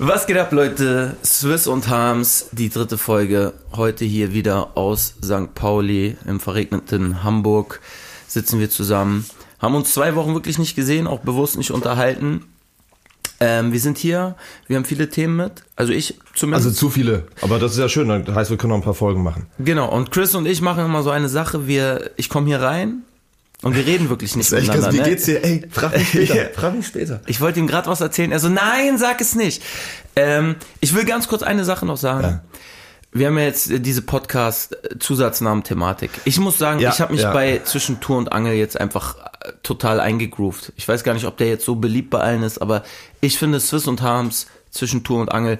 Was geht ab, Leute? Swiss und Harms, die dritte Folge. Heute hier wieder aus St. Pauli im verregneten Hamburg sitzen wir zusammen. Haben uns zwei Wochen wirklich nicht gesehen, auch bewusst nicht unterhalten. Ähm, wir sind hier, wir haben viele Themen mit. Also ich zumindest. Also zu viele. Aber das ist ja schön, das heißt, wir können noch ein paar Folgen machen. Genau, und Chris und ich machen immer so eine Sache, wir, ich komme hier rein und wir reden wirklich nicht Echt, miteinander. wie ne? geht's dir? Ey, frag mich später. Ja. frag mich später. Ich wollte ihm gerade was erzählen. Er so, nein, sag es nicht. Ähm, ich will ganz kurz eine Sache noch sagen. Ja. Wir haben ja jetzt äh, diese Podcast-Zusatznamen-Thematik. Ich muss sagen, Ja, ich habe mich ja. bei Zwischen Tour und Angel jetzt einfach äh, total eingegroovt. Ich weiß gar nicht, ob der jetzt so beliebt bei allen ist, aber ich finde Swiss und Harms Zwischen Tour und Angel.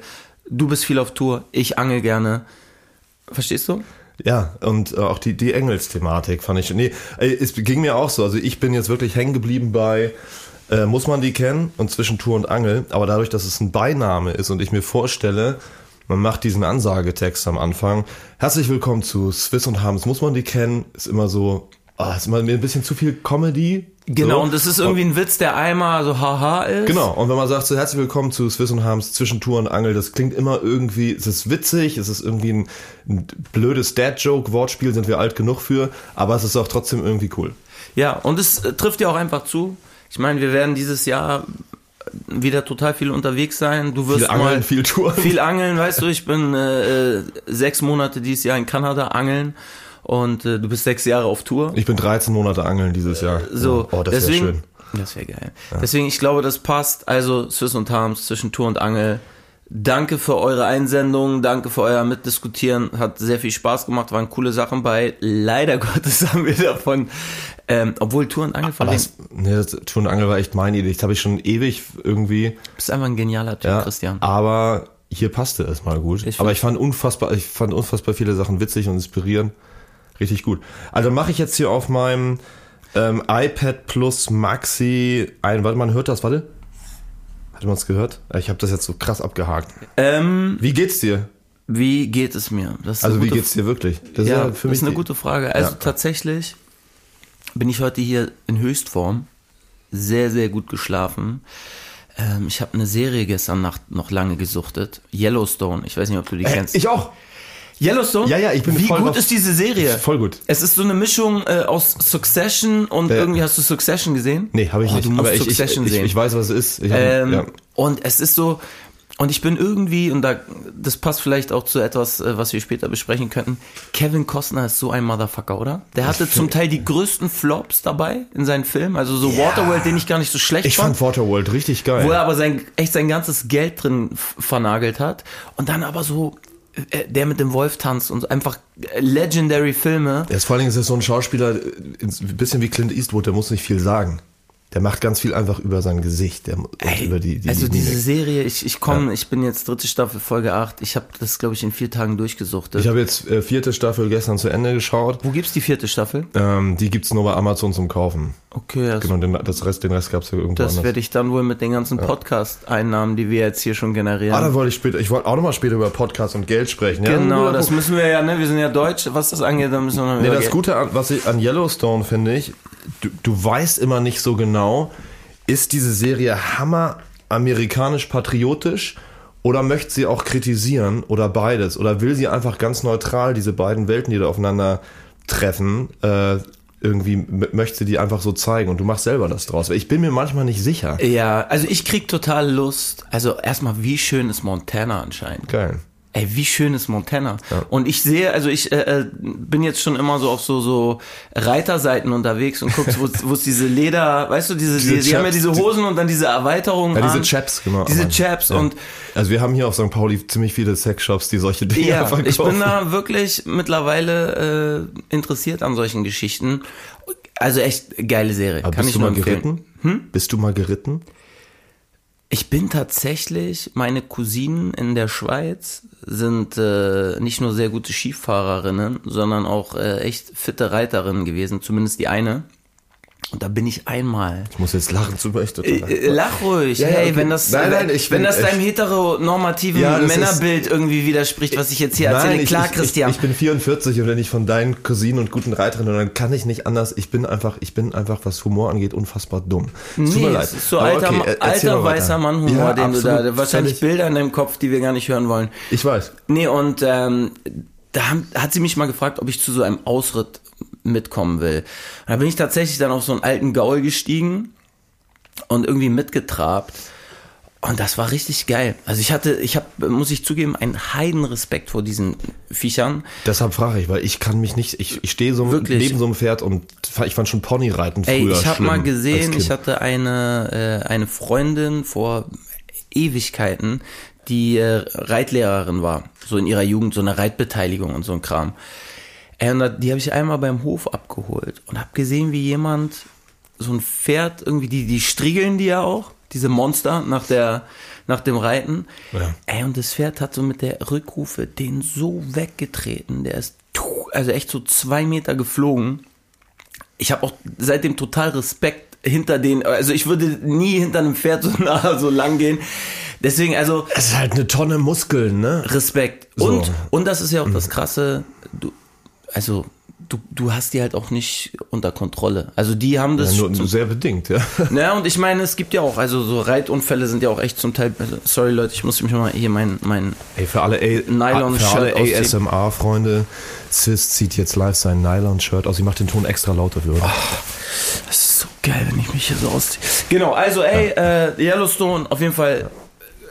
Du bist viel auf Tour, ich angel gerne. Verstehst du? Ja, und äh, auch die, die Engels-Thematik fand ich. Nee, ey, es ging mir auch so. Also ich bin jetzt wirklich hängen geblieben bei, äh, muss man die kennen und zwischen Tour und Angel. Aber dadurch, dass es ein Beiname ist und ich mir vorstelle, man macht diesen Ansagetext am Anfang. Herzlich willkommen zu Swiss und Harms. Muss man die kennen? Ist immer so, ah, ist immer mir ein bisschen zu viel Comedy. Genau, so. und das ist irgendwie ein Witz, der einmal so haha ist. Genau, und wenn man sagt so herzlich willkommen zu Swiss und Harms zwischen Tour und Angel, das klingt immer irgendwie, es ist witzig, es ist irgendwie ein, ein blödes Dad-Joke, Wortspiel sind wir alt genug für, aber es ist auch trotzdem irgendwie cool. Ja, und es äh, trifft ja auch einfach zu. Ich meine, wir werden dieses Jahr wieder total viel unterwegs sein. Du wirst Viel Angeln, mal viel Touren. Viel Angeln, weißt du, ich bin äh, äh, sechs Monate dieses Jahr in Kanada angeln und äh, du bist sechs Jahre auf Tour. Ich bin 13 Monate angeln dieses Jahr. So, oh, das wäre deswegen, schön. Das wäre geil. Deswegen, ich glaube, das passt. Also Swiss und Harms zwischen Tour und Angel. Danke für eure Einsendungen, danke für euer Mitdiskutieren. Hat sehr viel Spaß gemacht, waren coole Sachen bei. Leider Gottes haben wir davon, ähm, obwohl Tour und Angel das, nee, das Tour und Angel war echt meine Idee. Das habe ich schon ewig irgendwie. Du bist einfach ein genialer Typ, Ja, Christian. Aber hier passte es mal gut. Ich aber ich fand unfassbar, ich fand unfassbar viele Sachen witzig und inspirierend. Richtig gut. Also mache ich jetzt hier auf meinem ähm, iPad Plus Maxi ein. Warte, man hört das, warte. Hat man es gehört? Ich habe das jetzt so krass abgehakt. Ähm, Wie geht's dir? wie geht es mir? Ist Also wie geht's dir wirklich? Das ja, für das ist eine gute Frage. Also Ja. tatsächlich bin ich heute hier in Höchstform. Sehr, sehr gut geschlafen. Ähm, ich habe eine Serie gestern Nacht noch lange gesuchtet. Yellowstone. Ich weiß nicht, ob du die Äh, kennst. ich auch. Yellowstone? Ja, ja, ich bin Wie voll gut ist diese Serie? Voll gut. Es ist so eine Mischung äh, aus Succession und Ja. irgendwie hast du Succession gesehen? Nee, habe ich Oh, nicht. Du musst aber ich, ich, Succession ich, sehen. ich weiß, was es ist. Ich hab, Ähm, ja. Und es ist so, und ich bin irgendwie, und da, das passt vielleicht auch zu etwas, äh, was wir später besprechen könnten. Kevin Costner ist so ein Motherfucker, oder? Der hatte zum Teil die größten Flops dabei in seinen Filmen. Also so Ja. Waterworld, den ich gar nicht so schlecht Ich fand. fand Waterworld richtig geil. wo er aber sein, echt sein ganzes Geld drin vernagelt hat. Und dann aber so, äh, der mit dem Wolf tanzt und so einfach äh, legendary Filme. Er ist vor allen Dingen ist so ein Schauspieler, äh, ein bisschen wie Clint Eastwood, der muss nicht viel sagen. Der macht ganz viel einfach über sein Gesicht, der, Ey, über die, die also die diese Mimik. Serie, ich, ich komme, ich bin jetzt dritte Staffel, Folge 8. Ich habe das, glaube ich, in vier Tagen durchgesuchtet. Ich habe jetzt äh, vierte Staffel gestern zu Ende geschaut. Wo gibt's die vierte Staffel? Ähm, die gibt's nur bei Amazon zum Kaufen. Okay, das, Genau, den, das Rest, den Rest gab's ja irgendwo das anders. werde ich dann wohl mit den ganzen Podcast-Einnahmen, die wir jetzt hier schon generieren. Ah, da wollte ich später, ich wollte auch nochmal später über Podcast und Geld sprechen. Ja, genau, Guter das müssen wir ja, ne? Wir sind ja deutsch, was das angeht, da müssen wir noch Nee, das Geld- Gute, an, was ich an Yellowstone finde ich, du, du weißt immer nicht so genau, ist diese Serie hammer amerikanisch-patriotisch oder möchte sie auch kritisieren oder beides? Oder will sie einfach ganz neutral diese beiden Welten, die da aufeinander treffen, äh, irgendwie möchte die einfach so zeigen und du machst selber das draus? Ich bin mir manchmal nicht sicher. Ja, also ich krieg total Lust. Also erstmal, wie schön ist Montana anscheinend? Geil. Ey, wie schön ist Montana. Und ich sehe, also ich äh, äh, bin jetzt schon immer so auf so so Reiterseiten unterwegs und guckst, wo es diese Leder, weißt du, diese, Diese die, die haben ja Chaps, diese die- Hosen und dann diese Erweiterungen Ja, diese. Chaps, genau. Diese Chaps ja. und Also wir haben hier auf St. Pauli ziemlich viele Sexshops, die solche Dinge ja, verkaufen. ich bin da wirklich mittlerweile äh, interessiert an solchen Geschichten. Also echt geile Serie, Aber kann bist ich du mal empfehlen. geritten? Hm? Bist du mal geritten? Ich bin tatsächlich, meine Cousinen in der Schweiz sind äh, nicht nur sehr gute Skifahrerinnen, sondern auch äh, echt fitte Reiterinnen gewesen, zumindest die eine. Und da bin ich einmal. Ich muss jetzt lachen zu möchte. Äh, Lach ruhig. Ja, ja, hey, okay. wenn das, Nein, nein, wenn das deinem heteronormativen Ja, Männerbild irgendwie widerspricht, was ich jetzt hier erzähle. ich, Klar, ich, Christian. Ich, ich bin 44 und wenn ich von deinen Cousinen und guten Reiterinnen, dann kann ich nicht anders. Ich bin einfach, ich bin einfach, was Humor angeht, unfassbar dumm. Es Tut Nee, mir leid. es ist so Aber alter, okay, er- alter weißer Mann-Humor, Ja, den du da, wahrscheinlich Bilder in deinem Kopf, die wir gar nicht hören wollen. Ich weiß. Nee, und ähm, da haben, hat sie mich mal gefragt, ob ich zu so einem Ausritt mitkommen will. Und da bin ich tatsächlich dann auf so einen alten Gaul gestiegen und irgendwie mitgetrabt. Und das war richtig geil. Also ich hatte, ich habe, muss ich zugeben, einen Heidenrespekt vor diesen Viechern. Deshalb frage ich, weil ich kann mich nicht, ich, ich stehe so Wirklich? neben so einem Pferd und ich fand schon Ponyreiten früher Ey, ich habe mal gesehen, ich hatte eine, äh, eine Freundin vor Ewigkeiten, die äh, Reitlehrerin war, so in ihrer Jugend, so eine Reitbeteiligung und so ein Kram. Ey, und die habe ich einmal beim Hof abgeholt und habe gesehen, wie jemand so ein Pferd irgendwie, die, die striegeln die ja auch, diese Monster nach der, nach dem Reiten. Ja. Ey, und das Pferd hat so mit der Rückrufe den so weggetreten, der ist, also echt so zwei Meter geflogen ich habe auch seitdem total Respekt hinter den, also ich würde nie hinter einem Pferd so nah so lang gehen. Deswegen, also Es ist halt eine Tonne Muskeln, ne? Respekt. So. Und, und das ist ja auch das Krasse, du, also du, du hast die halt auch nicht unter Kontrolle. Also die haben das. Ja, nur, nur sehr bedingt, ja. naja, und ich meine, es gibt ja auch, also so Reitunfälle sind ja auch echt zum Teil. Also, sorry Leute, ich muss mich mal hier mein, mein Ey, für alle, Nylon-Shirt für alle. ASMR-Freunde, Sis zieht jetzt live sein Nylon-Shirt aus. Ich mache den Ton extra lauter für euch. Das ist so geil, wenn ich mich hier so ausziehe. Genau, also ey, äh, Yellowstone, auf jeden Fall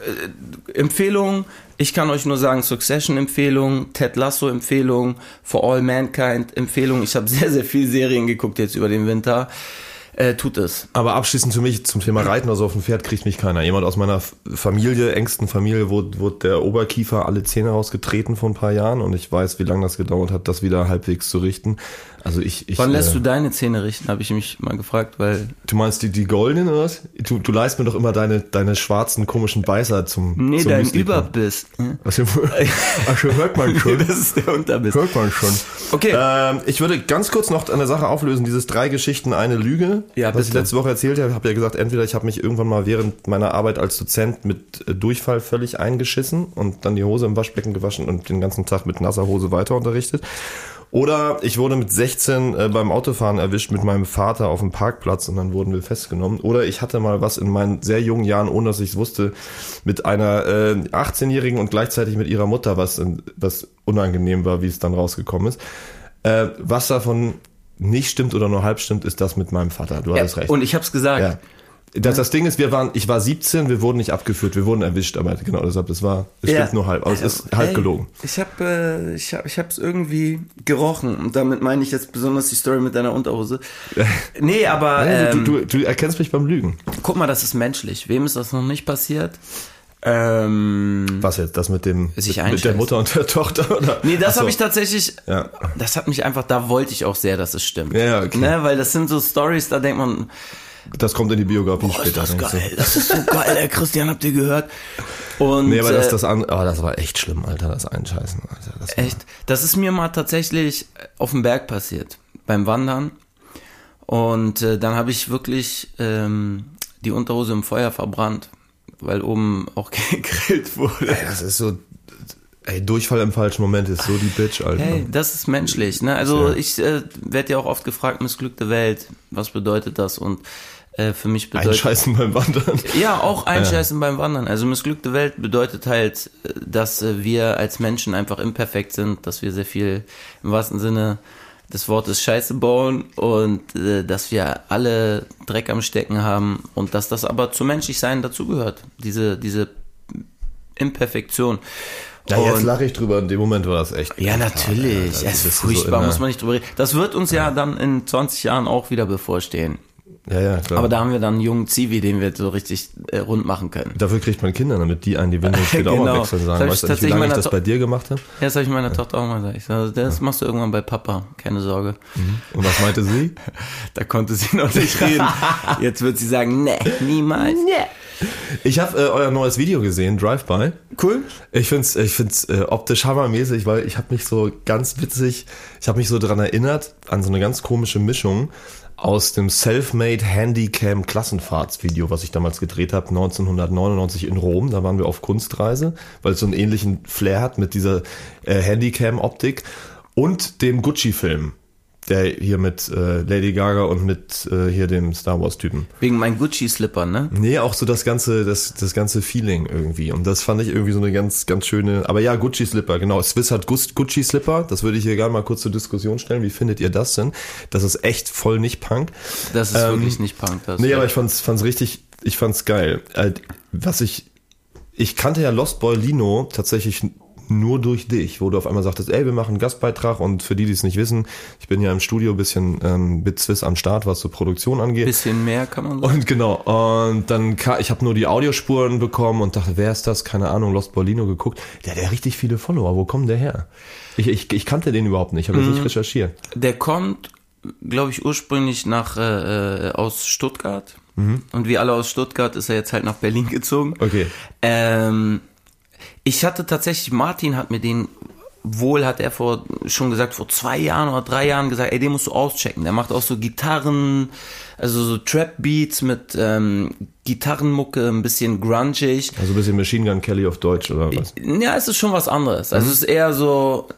äh, Empfehlung. Ich kann euch nur sagen, Succession Empfehlung, Ted Lasso Empfehlung, For All Mankind Empfehlung. Ich habe sehr, sehr viel Serien geguckt jetzt über den Winter. Äh, tut es. Aber abschließend für mich zum Thema Reiten, also auf dem Pferd kriegt mich keiner. Jemand aus meiner Familie, engsten Familie, wurde, wurde der Oberkiefer alle Zähne rausgetreten vor ein paar Jahren und ich weiß, wie lange das gedauert hat, das wieder halbwegs zu richten. Also ich, ich Wann lässt äh, du deine Zähne richten, habe ich mich mal gefragt, weil Du meinst die, die goldenen oder was? Du, du leist mir doch immer deine, deine schwarzen komischen Beißer zum nee, zum dein Müsli- Überbiss. Hm? Was Ach, schon hört man schon. das ist der Unterbiss. Hört man schon. Okay. Ähm, ich würde ganz kurz noch eine Sache auflösen. Dieses drei Geschichten, eine Lüge, Ja, was ich bitte. letzte Woche erzählt habe. Ich habe ja gesagt, entweder ich habe mich irgendwann mal während meiner Arbeit als Dozent mit äh, Durchfall völlig eingeschissen und dann die Hose im Waschbecken gewaschen und den ganzen Tag mit nasser Hose weiter unterrichtet. Oder ich wurde mit 16 äh, beim Autofahren erwischt mit meinem Vater auf dem Parkplatz und dann wurden wir festgenommen. Oder ich hatte mal was in meinen sehr jungen Jahren, ohne dass ich es wusste, mit einer äh, 18-Jährigen und gleichzeitig mit ihrer Mutter, was, äh, was unangenehm war, wie es dann rausgekommen ist. Äh, was davon nicht stimmt oder nur halb stimmt, ist das mit meinem Vater. Du Ja, hattest recht. und ich habe es gesagt. ja. Das, das Ding ist, wir waren, ich war 17, wir wurden nicht abgeführt, wir wurden erwischt, aber genau deshalb, es war, es Ja. stimmt nur halb, aber es ist halb Ey, gelogen. Ich habe äh, ich hab, ich hab's irgendwie gerochen und damit meine ich jetzt besonders die Story mit deiner Unterhose. Nee, aber ähm, du, du, du erkennst mich beim Lügen. guck mal, das ist menschlich. Wem ist das noch nicht passiert? Ähm, Was jetzt? Das mit dem Sich mit, mit der. Mutter und der Tochter? Oder? nee, das so. habe ich tatsächlich. Ja. Das hat mich einfach. Da wollte ich auch sehr, dass es stimmt. Ja, okay. Ne, weil das sind so Stories, da denkt man, Das kommt in die Biografie boah, ist später. das denkst du. geil. Das ist so geil, der Christian, habt ihr gehört? Und Nee, aber das, äh, das, an, aber das war echt schlimm, Alter, das Einscheißen. Alter, das Echt? Das ist mir mal tatsächlich auf dem Berg passiert, beim Wandern. Und äh, dann habe ich wirklich ähm, die Unterhose im Feuer verbrannt, weil oben auch gegrillt wurde. Ey, das ist so, ey, Durchfall im falschen Moment ist so die Bitch, Alter. Hey, das ist menschlich. Ne? Also Ja. ich äh, werde ja auch oft gefragt, missglückte Welt, was bedeutet das? Und äh, für mich bedeutet Einscheißen beim Wandern. Ja, auch einscheißen beim Wandern. Also missglückte Welt bedeutet halt, äh, dass äh, wir als Menschen einfach imperfekt sind, dass wir sehr viel im wahrsten Sinne des Wortes Scheiße bauen und äh, dass wir alle Dreck am Stecken haben und dass das aber zum Menschlichsein dazugehört. Diese, diese Imperfektion. Ja, jetzt Und- lache ich drüber, in dem Moment war das echt. ja, natürlich. das es ist so furchtbar, der- muss man nicht drüber reden. Das wird uns ja dann in 20 Jahren auch wieder bevorstehen. Ja, ja, klar. Aber da haben wir dann einen jungen Zivi, den wir so richtig äh, rund machen können. Dafür kriegt man Kinder, damit die einen die Windel später auch mal Genau. wechseln sagen. Weißt du nicht, wie lange ich das To- bei dir gemacht habe? Ja, das habe ich meiner Tochter auch mal gesagt. Ich sag, das machst du irgendwann bei Papa, keine Sorge. Und was meinte sie? Da konnte sie noch nicht reden. Jetzt wird sie sagen, nee, niemals. Ich habe äh, euer neues Video gesehen, Drive-By. Cool. Ich find's, ich find's äh, optisch hammermäßig, weil ich habe mich so ganz witzig, ich habe mich so dran erinnert an so eine ganz komische Mischung aus dem Selfmade Handycam Klassenfahrtsvideo, was ich damals gedreht habe, 1999 in Rom. Da waren wir auf Kunstreise, weil es so einen ähnlichen Flair hat mit dieser äh, Handycam-Optik und dem Gucci-Film der hier mit äh, Lady Gaga und mit äh, hier dem Star Wars Typen. Wegen meinen Gucci-Slipper, ne? Nee, auch so das ganze, das, das ganze Feeling irgendwie. Und das fand ich irgendwie so eine ganz, ganz schöne. Aber ja, Gucci-Slipper, genau. Swiss hat Gucci-Slipper. Das würde ich hier gerne mal kurz zur Diskussion stellen. Wie findet ihr das denn? Das ist echt voll nicht Punk. Das ist ähm, wirklich nicht Punk. Das nee, aber ich fand's, fand's richtig, ich fand's geil. Äh, was ich, ich kannte ja Lost Boy Lino tatsächlich nur durch dich, wo du auf einmal sagtest, ey, wir machen einen Gastbeitrag und für die, die es nicht wissen, ich bin ja im Studio ein bisschen ähm, mit Swiss am Start, was so Produktion angeht. Bisschen mehr kann man sagen. Und genau, und dann, ich habe nur die Audiospuren bekommen und dachte, wer ist das? Keine Ahnung, Lost Bolino geguckt. Der hat ja richtig viele Follower, wo kommt der her? Ich, ich, ich kannte den überhaupt nicht, habe mhm. nicht recherchiert. Der kommt, glaube ich, ursprünglich nach äh, äh, aus Stuttgart. Mhm. Und wie alle aus Stuttgart ist er jetzt halt nach Berlin gezogen. Okay. Ähm, ich hatte tatsächlich, Martin hat mir den wohl, hat er vor, schon gesagt, vor zwei Jahren oder drei Jahren gesagt, ey, den musst du auschecken. Der macht auch so Gitarren, also so Trap-Beats mit ähm, Gitarrenmucke, ein bisschen grungig. Also ein bisschen Machine Gun Kelly auf Deutsch oder was? Ja, es ist schon was anderes. Also mhm. es ist eher so,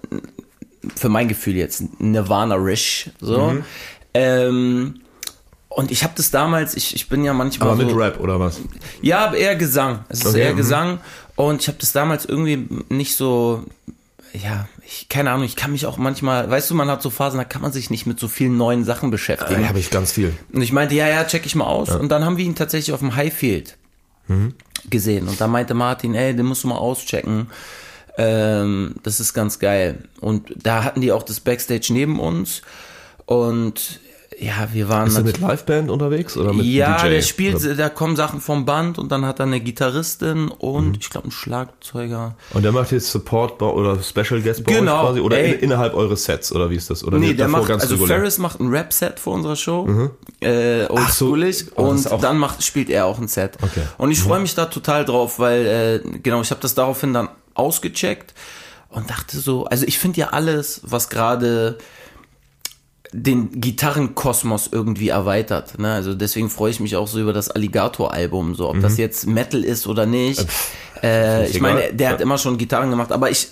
für mein Gefühl jetzt, Nirvana-Rish, so. Mhm. Ähm, und ich habe das damals, ich, ich bin ja manchmal. Aber mit Rap oder was? Ja, eher Gesang. Es ist okay. eher mhm. Gesang. Und ich habe das damals irgendwie nicht so, ja, ich, keine Ahnung, ich kann mich auch manchmal, weißt du, man hat so Phasen, da kann man sich nicht mit so vielen neuen Sachen beschäftigen. Da habe ich ganz viel. Und ich meinte, ja, ja, check ich mal aus. Ja. Und dann haben wir ihn tatsächlich auf dem Highfield mhm. gesehen. Und da meinte Martin, ey, den musst du mal auschecken. Ähm, das ist ganz geil. Und da hatten die auch das Backstage neben uns. Und ja, wir waren. Ist er mit Liveband unterwegs oder mit Ja, DJ? der spielt, da kommen Sachen vom Band und dann hat er eine Gitarristin und mhm. ich glaube einen Schlagzeuger. Und der macht jetzt Support oder Special Guest bei genau, quasi oder in, innerhalb eures Sets oder wie ist das? Oder nee, der macht, also regulär? Ferris macht ein Rap-Set vor unserer Show, mhm. äh, oldschoolig so, oh, und dann macht, spielt er auch ein Set. Okay. Und ich freue mhm. mich da total drauf, weil äh, genau, ich habe das daraufhin dann ausgecheckt und dachte so, also ich finde ja alles, was gerade den Gitarrenkosmos irgendwie erweitert. Ne? Also deswegen freue ich mich auch so über das Alligator-Album, so ob mhm. das jetzt Metal ist oder nicht. Äh, ich meine, der hat immer schon Gitarren gemacht, aber ich,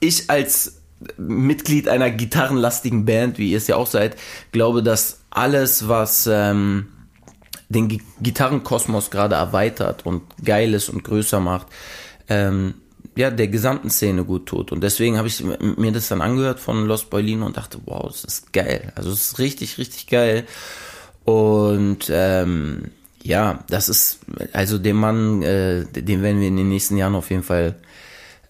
ich als Mitglied einer gitarrenlastigen Band, wie ihr es ja auch seid, glaube, dass alles, was ähm, den Gitarrenkosmos gerade erweitert und geil ist und größer macht, ähm, ja, der gesamten Szene gut tut. Und deswegen habe ich mir das dann angehört von Los Boilino und dachte, wow, das ist geil. Also es ist richtig, richtig geil. Und ähm, ja, das ist, also den Mann, äh, den werden wir in den nächsten Jahren auf jeden Fall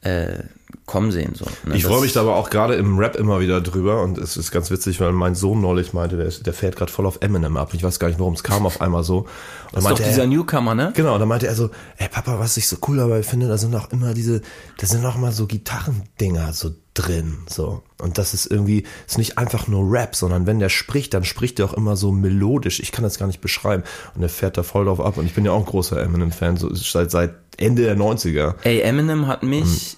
äh, kommen sehen. So, ne? Ich freue mich da aber auch gerade im Rap immer wieder drüber und es ist ganz witzig, weil mein Sohn neulich meinte, der, der fährt gerade voll auf Eminem ab. Ich weiß gar nicht, warum es kam auf einmal so. Und das ist doch dieser er, Newcomer, ne? Genau, da meinte er so, ey Papa, was ich so cool dabei finde, da sind auch immer diese, da sind auch mal so Gitarrendinger so drin, so. Und das ist irgendwie, ist nicht einfach nur Rap, sondern wenn der spricht, dann spricht er auch immer so melodisch. Ich kann das gar nicht beschreiben. Und er fährt da voll drauf ab. Und ich bin ja auch ein großer Eminem-Fan, so seit, seit Ende der 90er. Ey, Eminem hat mich,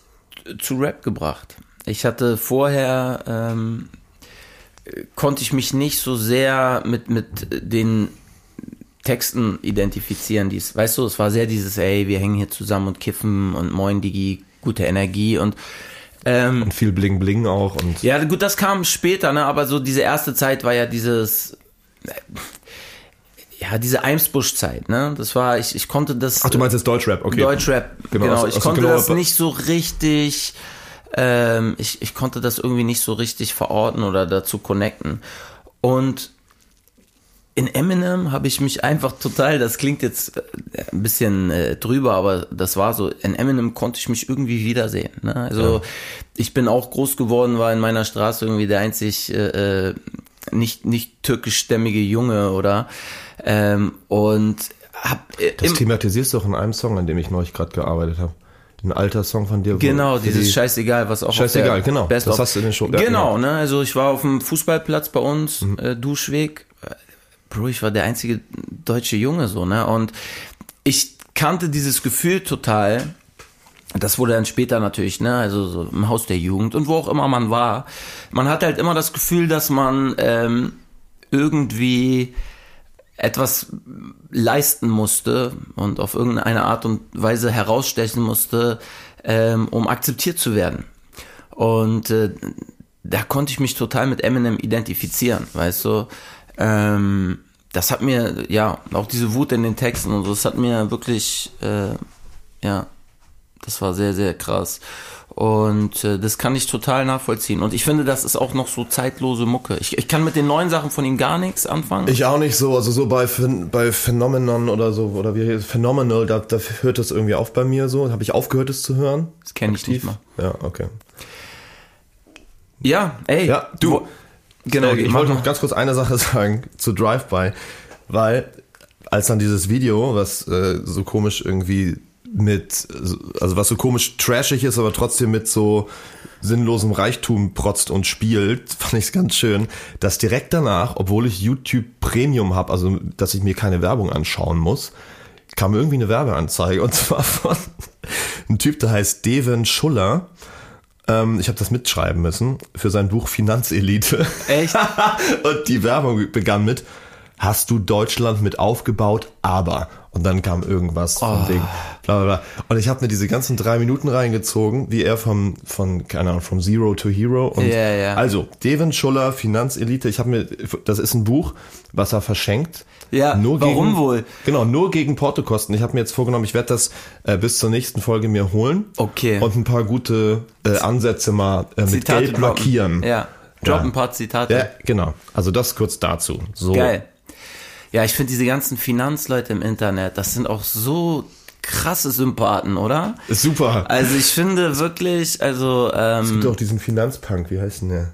zu Rap gebracht. Ich hatte vorher, ähm, konnte ich mich nicht so sehr mit, mit den Texten identifizieren. Dies, weißt du, es war sehr dieses, ey, wir hängen hier zusammen und kiffen und moin Digi, gute Energie und ähm, und viel Bling Bling auch und ja gut, das kam später, ne? Aber so diese erste Zeit war ja dieses ja, diese Eimsbusch-Zeit, ne? Das war, ich, ich konnte das. Ach, du meinst jetzt Deutschrap, okay. Deutschrap, genau. genau. Ich konnte genau das nicht so richtig, ähm, ich, ich konnte das irgendwie nicht so richtig verorten oder dazu connecten. Und in Eminem habe ich mich einfach total, das klingt jetzt äh, ein bisschen äh, drüber, aber das war so, in Eminem konnte ich mich irgendwie wiedersehen. Ne? Also ja. ich bin auch groß geworden, war in meiner Straße irgendwie der einzig äh, äh nicht, nicht türkischstämmige Junge oder ähm, und hab, äh, das thematisierst du auch in einem Song, an dem ich neulich gerade gearbeitet habe. Ein alter Song von dir. Genau, dieses die Scheißegal, was auch Scheißegal, genau. Best das hast du in den Show. Genau, genau, ne? Also ich war auf dem Fußballplatz bei uns, mhm. äh, Duschweg. Bro, ich war der einzige deutsche Junge so, ne? Und ich kannte dieses Gefühl total. Das wurde dann später natürlich, ne, also so im Haus der Jugend und wo auch immer man war. Man hat halt immer das Gefühl, dass man ähm, irgendwie etwas leisten musste und auf irgendeine Art und Weise herausstechen musste, ähm, um akzeptiert zu werden. Und äh, da konnte ich mich total mit Eminem identifizieren, weißt du. Ähm, das hat mir, ja, auch diese Wut in den Texten und so, das hat mir wirklich, äh, ja, das war sehr, sehr krass. Und äh, das kann ich total nachvollziehen. Und ich finde, das ist auch noch so zeitlose Mucke. Ich, ich kann mit den neuen Sachen von ihm gar nichts anfangen. Ich auch nicht so. Also so bei, bei Phenomenon oder so, oder wie Phenomenal, da, da hört das irgendwie auf bei mir so. Habe ich aufgehört, es zu hören. Das kenne ich nicht mal. Ja, okay. Ja, ey. Ja, du. Genau, ich wollte noch ganz kurz eine Sache sagen zu Drive-By, weil als dann dieses Video, was äh, so komisch irgendwie mit, also was so komisch trashig ist, aber trotzdem mit so sinnlosem Reichtum protzt und spielt, fand ich es ganz schön, dass direkt danach, obwohl ich YouTube Premium habe, also dass ich mir keine Werbung anschauen muss, kam irgendwie eine Werbeanzeige und zwar von einem Typ, der heißt Devin Schuller ähm, ich habe das mitschreiben müssen für sein Buch Finanzelite. Echt? und die Werbung begann mit, hast du Deutschland mit aufgebaut, aber. Und dann kam irgendwas vom Oh. Ding. Bla, bla, bla. Und ich habe mir diese ganzen drei Minuten reingezogen, wie er vom, von, keine Ahnung, from Zero to Hero. Und Ja, ja. Also, Devin Schuller, Finanzelite. Ich habe mir, das ist ein Buch, was er verschenkt. Ja, warum gegen, wohl? Genau, nur gegen Portokosten. Ich habe mir jetzt vorgenommen, ich werde das äh, bis zur nächsten Folge mir holen. Okay. Und ein paar gute äh, Ansätze mal äh, mit Zitate Geld droppen. markieren. Ja. Drop Ja. ein paar Zitate. Ja, genau. Also das kurz dazu. So. Geil. Ja, ich finde diese ganzen Finanzleute im Internet, das sind auch so krasse Sympathen, oder? Super. Also ich finde wirklich, also, Es gibt ähm, auch diesen Finanzpunk, wie heißt denn der?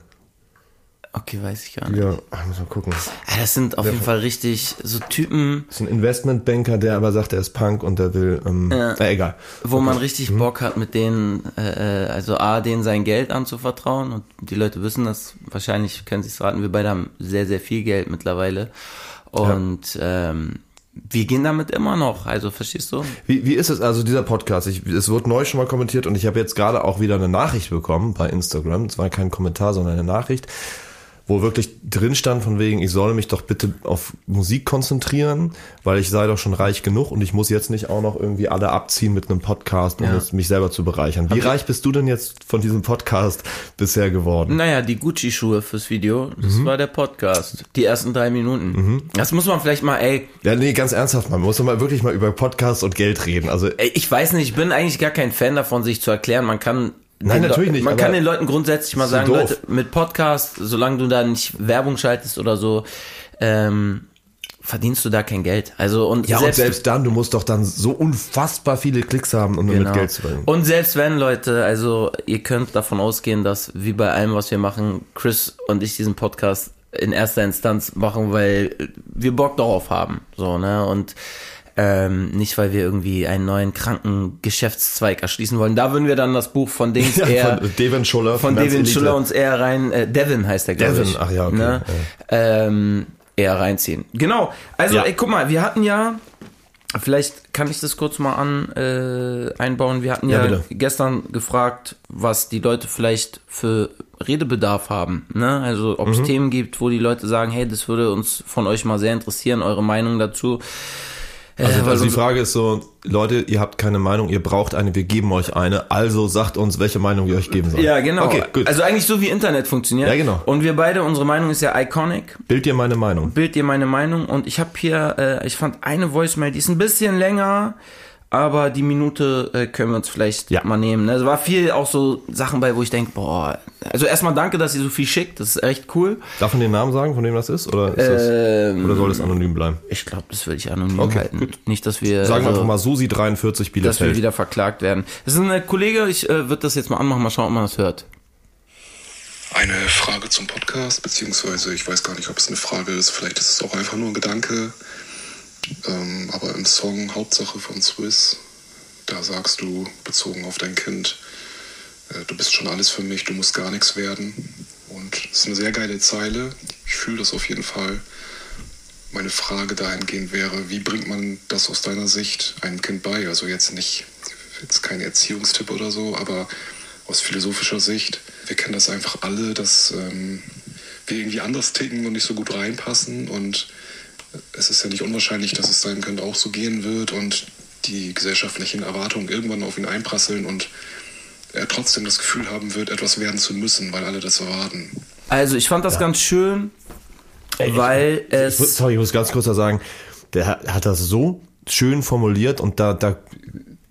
okay, weiß ich gar nicht. Ja, ach, muss mal gucken. Ja, das sind auf jeden Fall richtig so Typen, Das ist ein Investmentbanker, der aber sagt, er ist Punk und der will, ähm, Ja. äh, egal. wo man richtig Bock hat, mit denen, äh, äh, also A, denen sein Geld anzuvertrauen und die Leute wissen das, wahrscheinlich können sie es raten, wir beide haben sehr, sehr viel Geld mittlerweile und ähm, wir gehen damit immer noch, also verstehst du? Wie, wie ist es also dieser Podcast? Ich, es wurde neu schon mal kommentiert und ich habe jetzt gerade auch wieder eine Nachricht bekommen bei Instagram. Es war kein Kommentar, sondern eine Nachricht, wo wirklich drin stand von wegen, ich soll mich doch bitte auf Musik konzentrieren, weil ich sei doch schon reich genug und ich muss jetzt nicht auch noch irgendwie alle abziehen mit einem Podcast, um Ja. es- mich selber zu bereichern. Wie reich bist du denn jetzt von diesem Podcast bisher geworden? Naja, die Gucci-Schuhe fürs Video, das Mhm. war der Podcast. Die ersten drei Minuten. Das muss man vielleicht mal, ey, Ja, nee, ganz ernsthaft, man muss doch mal wirklich mal über Podcast und Geld reden. Also ey, ich weiß nicht, ich bin eigentlich gar kein Fan davon, sich zu erklären. Man kann. Nein, natürlich nicht, Man kann den Leuten grundsätzlich mal sagen, doof. Leute, mit Podcast, solange du da nicht Werbung schaltest oder so, ähm, verdienst du da kein Geld. Also und ja, selbst, und selbst dann, du musst doch dann so unfassbar viele Klicks haben, um damit Genau. Geld zu verdienen. Und selbst wenn, Leute, also ihr könnt davon ausgehen, dass wie bei allem, was wir machen, Chris und ich diesen Podcast in erster Instanz machen, weil wir Bock darauf haben. So, ne? Und ähm, nicht, weil wir irgendwie einen neuen kranken Geschäftszweig erschließen wollen. Da würden wir dann das Buch von Dings Ja, eher von Devin Schuller. von Devin. Schuller uns eher rein, äh, Devin heißt der, glaube Devin, ich. ach ja, okay, Ne? Ähm, eher reinziehen. Genau. Also, Ja. ey, guck mal, wir hatten ja, vielleicht kann ich das kurz mal an äh, einbauen. Wir hatten Ja, ja, gestern gefragt, was die Leute vielleicht für Redebedarf haben. Ne? Also, ob es Mhm. Themen gibt, wo die Leute sagen, hey, das würde uns von euch mal sehr interessieren, eure Meinung dazu. Also, Äh, also die Frage ist so, Leute, ihr habt keine Meinung, ihr braucht eine, wir geben euch eine, also sagt uns, welche Meinung wir euch geben sollen. ja, genau. Okay, gut. Also eigentlich so wie Internet funktioniert. Ja, genau. Und wir beide, unsere Meinung ist ja iconic. Bild dir meine Meinung. Bild dir meine Meinung und ich habe hier, äh, ich fand eine Voicemail, die ist ein bisschen länger, aber die Minute äh, können wir uns vielleicht Ja. mal nehmen. Ne? Es war viel auch so Sachen bei, wo ich denke, boah, also erstmal danke, dass ihr so viel schickt, das ist echt cool. Darf man den Namen sagen, von dem das ist? Oder, ist Ähm, das, oder soll es anonym bleiben? Ich glaube, das würde ich anonym Okay, halten. gut. Nicht, dass wir, Sagen wir also, einfach mal Susi 43 dass wir Bielefeld. wieder verklagt werden. Das ist ein Kollege, ich äh, würde das jetzt mal anmachen, mal schauen, ob man das hört. Eine Frage zum Podcast, beziehungsweise ich weiß gar nicht, ob es eine Frage ist, vielleicht ist es auch einfach nur ein Gedanke. Ähm, aber im Song Hauptsache von Swiss, da sagst du, bezogen auf dein Kind, äh, du bist schon alles für mich, du musst gar nichts werden. Und es ist eine sehr geile Zeile. Ich fühle das auf jeden Fall. meine Frage dahingehend wäre, wie bringt man das aus deiner Sicht einem Kind bei? Also jetzt nicht, jetzt kein Erziehungstipp oder so, aber aus philosophischer Sicht. Wir kennen das einfach alle, dass ähm, wir irgendwie anders ticken und nicht so gut reinpassen und es ist ja nicht unwahrscheinlich, dass es sein könnte, auch so gehen wird und die gesellschaftlichen Erwartungen irgendwann auf ihn einprasseln und er trotzdem das Gefühl haben wird, etwas werden zu müssen, weil alle das erwarten. Also ich fand das ja. ganz schön, Ey, weil ich, es. Ich, sorry, ich muss ganz kurz sagen, der hat das so schön formuliert und da, da,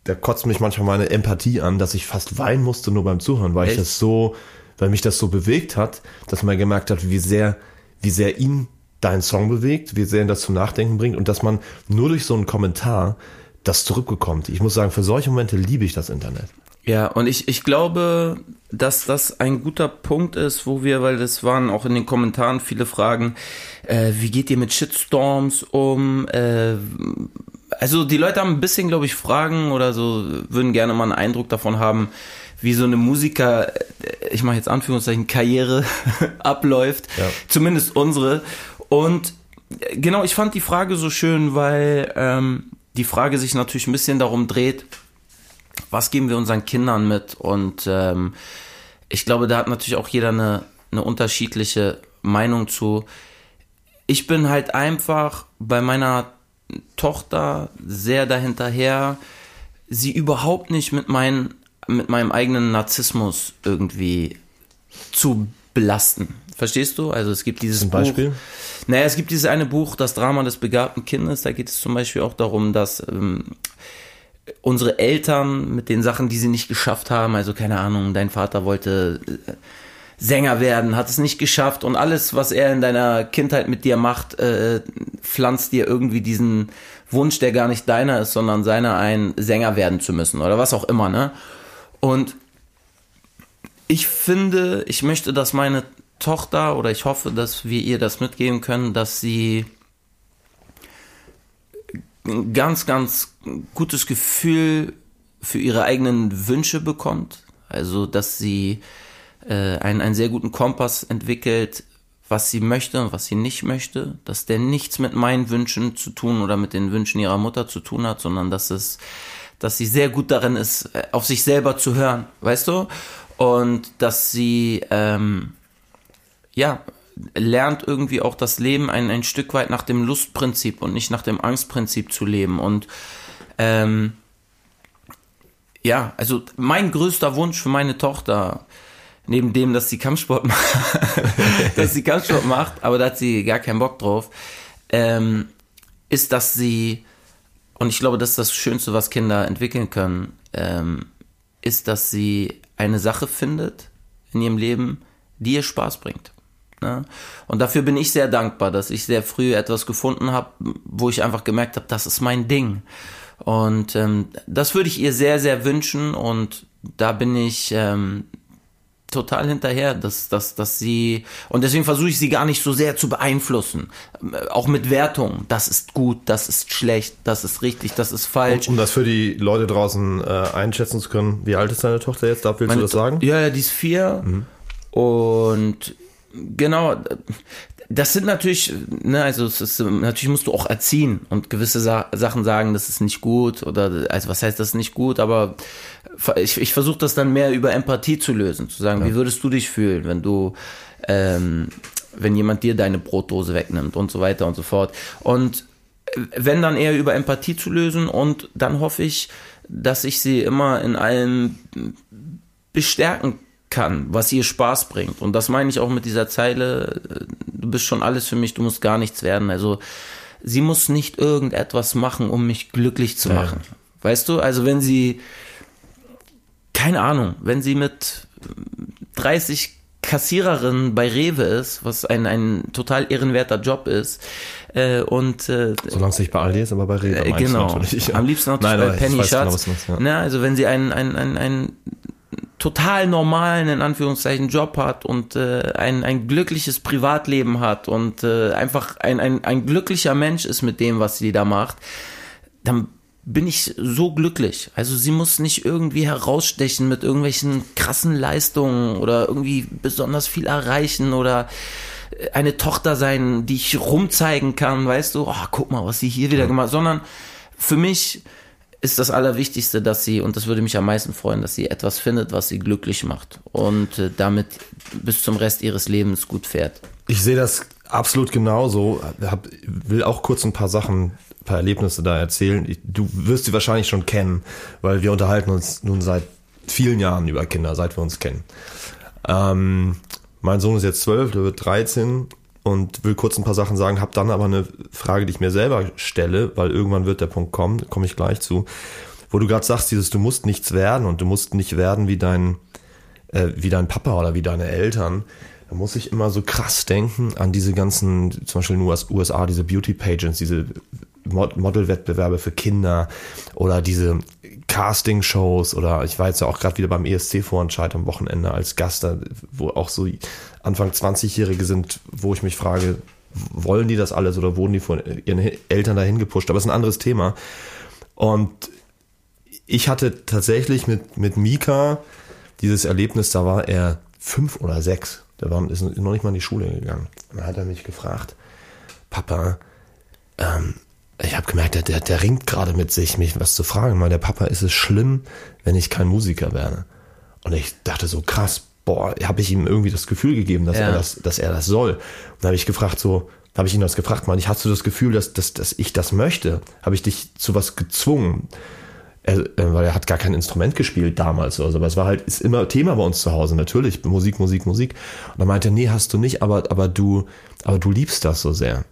da kotzt mich manchmal meine Empathie an, dass ich fast weinen musste nur beim Zuhören, weil Echt? ich das so, weil mich das so bewegt hat, dass man gemerkt hat, wie sehr, wie sehr ihn dein Song bewegt, wie sehr ihn das zum Nachdenken bringt und dass man nur durch so einen Kommentar das zurückbekommt. Ich muss sagen, für solche Momente liebe ich das Internet. Ja, und ich, ich glaube, dass das ein guter Punkt ist, wo wir, weil das waren auch in den Kommentaren viele Fragen, äh, wie geht ihr mit Shitstorms um? Äh, also die Leute haben ein bisschen, glaube ich, Fragen oder so, würden gerne mal einen Eindruck davon haben, wie so eine Musiker, ich mache jetzt Anführungszeichen, Karriere abläuft. Ja. Zumindest unsere. Und genau, ich fand die Frage so schön, weil ähm, die Frage sich natürlich ein bisschen darum dreht, was geben wir unseren Kindern mit? Und ähm, ich glaube, da hat natürlich auch jeder eine, eine unterschiedliche Meinung zu. Ich bin halt einfach bei meiner Tochter sehr dahinterher, sie überhaupt nicht mit, mein, mit meinem eigenen Narzissmus irgendwie zu belasten. Verstehst du? Also es gibt dieses Zum Beispiel? Buch. Naja, es gibt dieses eine Buch, das Drama des begabten Kindes. Da geht es zum Beispiel auch darum, dass ähm, unsere Eltern mit den Sachen, die sie nicht geschafft haben, also keine Ahnung, dein Vater wollte äh, Sänger werden, hat es nicht geschafft und alles, was er in deiner Kindheit mit dir macht, äh, pflanzt dir irgendwie diesen Wunsch, der gar nicht deiner ist, sondern seiner ein, Sänger werden zu müssen oder was auch immer, ne? Und ich finde, ich möchte, dass meine Tochter oder ich hoffe, dass wir ihr das mitgeben können, dass sie ein ganz, ganz gutes Gefühl für ihre eigenen Wünsche bekommt. Also, dass sie äh, einen, einen sehr guten Kompass entwickelt, was sie möchte und was sie nicht möchte, dass der nichts mit meinen Wünschen zu tun oder mit den Wünschen ihrer Mutter zu tun hat, sondern dass es, dass sie sehr gut darin ist, äh, auf sich selber zu hören, weißt du? Und dass sie, ähm, ja, lernt irgendwie auch das Leben ein, ein Stück weit nach dem Lustprinzip und nicht nach dem Angstprinzip zu leben. Und ähm, ja, also mein größter Wunsch für meine Tochter, neben dem, dass sie Kampfsport macht, dass sie Kampfsport macht, aber da hat sie gar keinen Bock drauf, ähm, ist, dass sie, und ich glaube, das ist das Schönste, was Kinder entwickeln können, ähm, ist, dass sie eine Sache findet in ihrem Leben, die ihr Spaß bringt. Ne? Und dafür bin ich sehr dankbar, dass ich sehr früh etwas gefunden habe, wo ich einfach gemerkt habe, das ist mein Ding. Und ähm, das würde ich ihr sehr, sehr wünschen und da bin ich ähm, total hinterher, dass, dass, dass sie, und deswegen versuche ich sie gar nicht so sehr zu beeinflussen. Äh, auch mit Wertungen. Das ist gut, das ist schlecht, das ist richtig, das ist falsch. Um, um das für die Leute draußen äh, einschätzen zu können, wie alt ist deine Tochter jetzt? Darf willst Meine du das sagen? Ja, ja, die ist vier. Mhm. Und genau, das sind natürlich, ne, also es ist, natürlich musst du auch erziehen und gewisse Sa Sachen sagen, das ist nicht gut oder also was heißt das nicht gut, aber ich, ich versuche das dann mehr über Empathie zu lösen, zu sagen, ja. wie würdest du dich fühlen, wenn du ähm, wenn jemand dir deine Brotdose wegnimmt und so weiter und so fort. Und wenn dann eher über Empathie zu lösen und dann hoffe ich, dass ich sie immer in allem bestärken kann, was ihr Spaß bringt. Und das meine ich auch mit dieser Zeile, äh, du bist schon alles für mich, du musst gar nichts werden. Also sie muss nicht irgendetwas machen, um mich glücklich zu machen. Ja. Weißt du, also wenn sie, keine Ahnung, wenn sie mit 30 Kassiererin bei Rewe ist, was ein, ein total ehrenwerter Job ist. Äh, und äh, Solange es nicht bei Aldi ist, aber bei Rewe. Äh, genau. Am liebsten natürlich Nein, bei Penny Schatz. Genau, ja. also wenn sie ein, ein, ein, ein total normalen, in Anführungszeichen, Job hat und äh, ein, ein glückliches Privatleben hat und äh, einfach ein, ein, ein glücklicher Mensch ist mit dem, was sie da macht, dann bin ich so glücklich. Also sie muss nicht irgendwie herausstechen mit irgendwelchen krassen Leistungen oder irgendwie besonders viel erreichen oder eine Tochter sein, die ich rumzeigen kann, weißt du, oh, guck mal, was sie hier wieder gemacht, sondern für mich ist das Allerwichtigste, dass sie, und das würde mich am meisten freuen, dass sie etwas findet, was sie glücklich macht und äh, damit bis zum Rest ihres Lebens gut fährt. Ich sehe das absolut genauso. Hab, will auch kurz ein paar Sachen, ein paar Erlebnisse da erzählen. Ich, du wirst sie wahrscheinlich schon kennen, weil wir unterhalten uns nun seit vielen Jahren über Kinder, seit wir uns kennen. Ähm, mein Sohn ist jetzt zwölf, der wird 13 und will kurz ein paar Sachen sagen, habe dann aber eine Frage, die ich mir selber stelle, weil irgendwann wird der Punkt kommen, komme ich gleich zu, wo du gerade sagst, dieses du musst nichts werden und du musst nicht werden wie dein äh, wie dein Papa oder wie deine Eltern. Da muss ich immer so krass denken an diese ganzen, zum Beispiel in den USA, diese Beauty Pageants, diese Modelwettbewerbe für Kinder oder diese Casting-Shows oder ich war jetzt ja auch gerade wieder beim ESC-Vorentscheid am Wochenende als Gast, wo auch so Anfang 20-Jährige sind, wo ich mich frage, wollen die das alles oder wurden die von ihren Eltern dahin gepusht? Aber es ist ein anderes Thema. Und ich hatte tatsächlich mit, mit Mika dieses Erlebnis, da war er fünf oder sechs. Der war, ist noch nicht mal in die Schule gegangen. Dann hat er mich gefragt, Papa, ähm, ich habe gemerkt, der, der, der ringt gerade mit sich, mich was zu fragen. Weil der Papa, ist es schlimm, wenn ich kein Musiker werde? Und ich dachte so, krass, boah, habe ich ihm irgendwie das Gefühl gegeben, dass, ja. er, das, dass er das soll. Und dann habe ich gefragt, so, habe ich ihn das gefragt, man, ich hast du das Gefühl, dass, dass, dass ich das möchte? Habe ich dich zu was gezwungen? Er, äh, weil er hat gar kein Instrument gespielt damals oder so, aber es war halt, ist immer Thema bei uns zu Hause, natürlich, Musik, Musik, Musik. Und dann meinte er, nee, hast du nicht, aber, aber du, aber du liebst das so sehr.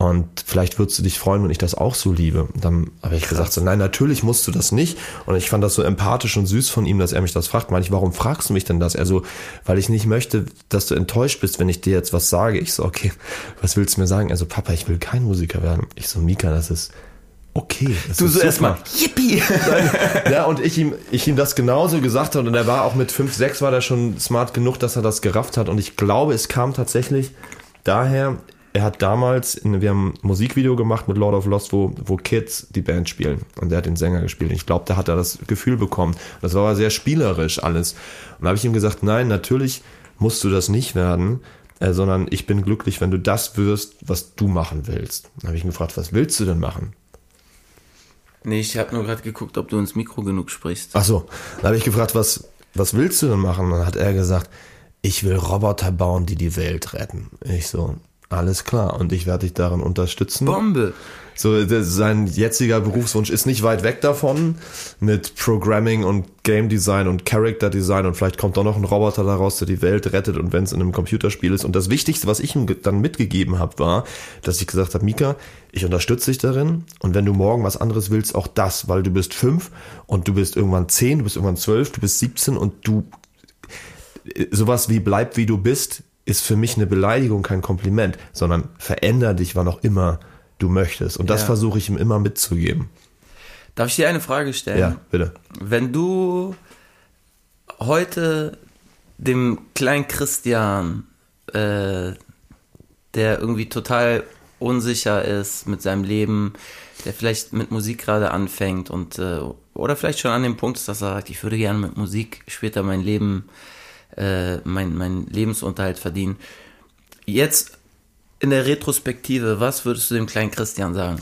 Und vielleicht würdest du dich freuen, wenn ich das auch so liebe. Und dann habe ich gesagt, so, nein, natürlich musst du das nicht. Und ich fand das so empathisch und süß von ihm, dass er mich das fragt. Meine ich, warum fragst du mich denn das? Er so, weil ich nicht möchte, dass du enttäuscht bist, wenn ich dir jetzt was sage. Ich so, okay, was willst du mir sagen? Er so, Papa, ich will kein Musiker werden. Ich so, Mika, das ist okay. Das du so erstmal, yippie! ja, und ich ihm, ich ihm das genauso gesagt habe. Und er war auch mit 5, 6 war der schon smart genug, dass er das gerafft hat. Und ich glaube, es kam tatsächlich daher, er hat damals, in, wir haben ein Musikvideo gemacht mit Lord of Lost, wo, wo Kids die Band spielen. Und er hat den Sänger gespielt. Und ich glaube, da hat er das Gefühl bekommen. Das war aber sehr spielerisch alles. Und da habe ich ihm gesagt, nein, natürlich musst du das nicht werden, äh, sondern ich bin glücklich, wenn du das wirst, was du machen willst. Dann habe ich ihn gefragt, was willst du denn machen? Nee, ich habe nur gerade geguckt, ob du ins Mikro genug sprichst. Ach so, dann habe ich gefragt, was, was willst du denn machen? Und dann hat er gesagt, ich will Roboter bauen, die die Welt retten. Ich so, alles klar. Und ich werde dich darin unterstützen. Bombe. So, sein jetziger Berufswunsch ist nicht weit weg davon mit Programming und Game Design und Character Design und vielleicht kommt doch noch ein Roboter daraus, der die Welt rettet und wenn es in einem Computerspiel ist. Und das Wichtigste, was ich ihm dann mitgegeben habe, war, dass ich gesagt habe, Mika, ich unterstütze dich darin und wenn du morgen was anderes willst, auch das, weil du bist fünf und du bist irgendwann zehn, du bist irgendwann zwölf, du bist siebzehn und du sowas wie bleib wie du bist ist für mich eine Beleidigung kein Kompliment, sondern veränder dich, wann auch immer du möchtest. Und das ja. versuche ich ihm immer mitzugeben. Darf ich dir eine Frage stellen? Ja, bitte. Wenn du heute dem kleinen Christian, äh, der irgendwie total unsicher ist mit seinem Leben, der vielleicht mit Musik gerade anfängt und äh, oder vielleicht schon an dem Punkt ist, dass er sagt, ich würde gerne mit Musik später mein Leben äh, mein, mein Lebensunterhalt verdienen. Jetzt in der Retrospektive, was würdest du dem kleinen Christian sagen?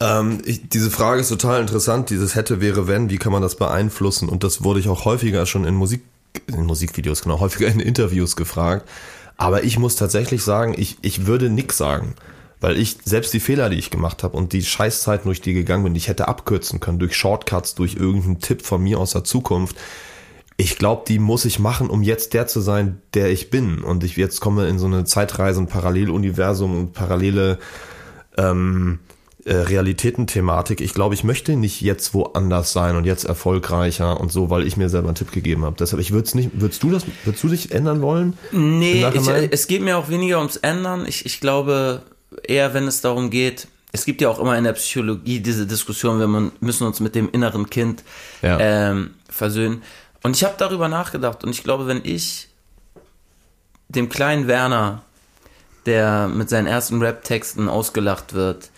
Ähm, ich, diese Frage ist total interessant. Dieses hätte, wäre, wenn, wie kann man das beeinflussen? Und das wurde ich auch häufiger schon in Musik, in Musikvideos, genau, häufiger in Interviews gefragt. Aber ich muss tatsächlich sagen, ich, ich würde nix sagen. Weil ich selbst die Fehler, die ich gemacht habe und die Scheißzeiten, durch die gegangen bin, die ich hätte abkürzen können durch Shortcuts, durch irgendeinen Tipp von mir aus der Zukunft, ich glaube, die muss ich machen, um jetzt der zu sein, der ich bin. Und ich jetzt komme in so eine Zeitreise, ein Paralleluniversum und parallele ähm, äh, Realitäten-Thematik. Ich glaube, ich möchte nicht jetzt woanders sein und jetzt erfolgreicher und so, weil ich mir selber einen Tipp gegeben habe. Deshalb, ich würde es nicht, würdest du das, würdest du dich ändern wollen? Nee, ich, es geht mir auch weniger ums Ändern. Ich, ich glaube eher, wenn es darum geht, es gibt ja auch immer in der Psychologie diese Diskussion, man müssen uns mit dem inneren Kind ja. ähm, versöhnen. Und ich habe darüber nachgedacht und ich glaube, wenn ich dem kleinen Werner, der mit seinen ersten Rap-Texten ausgelacht wird,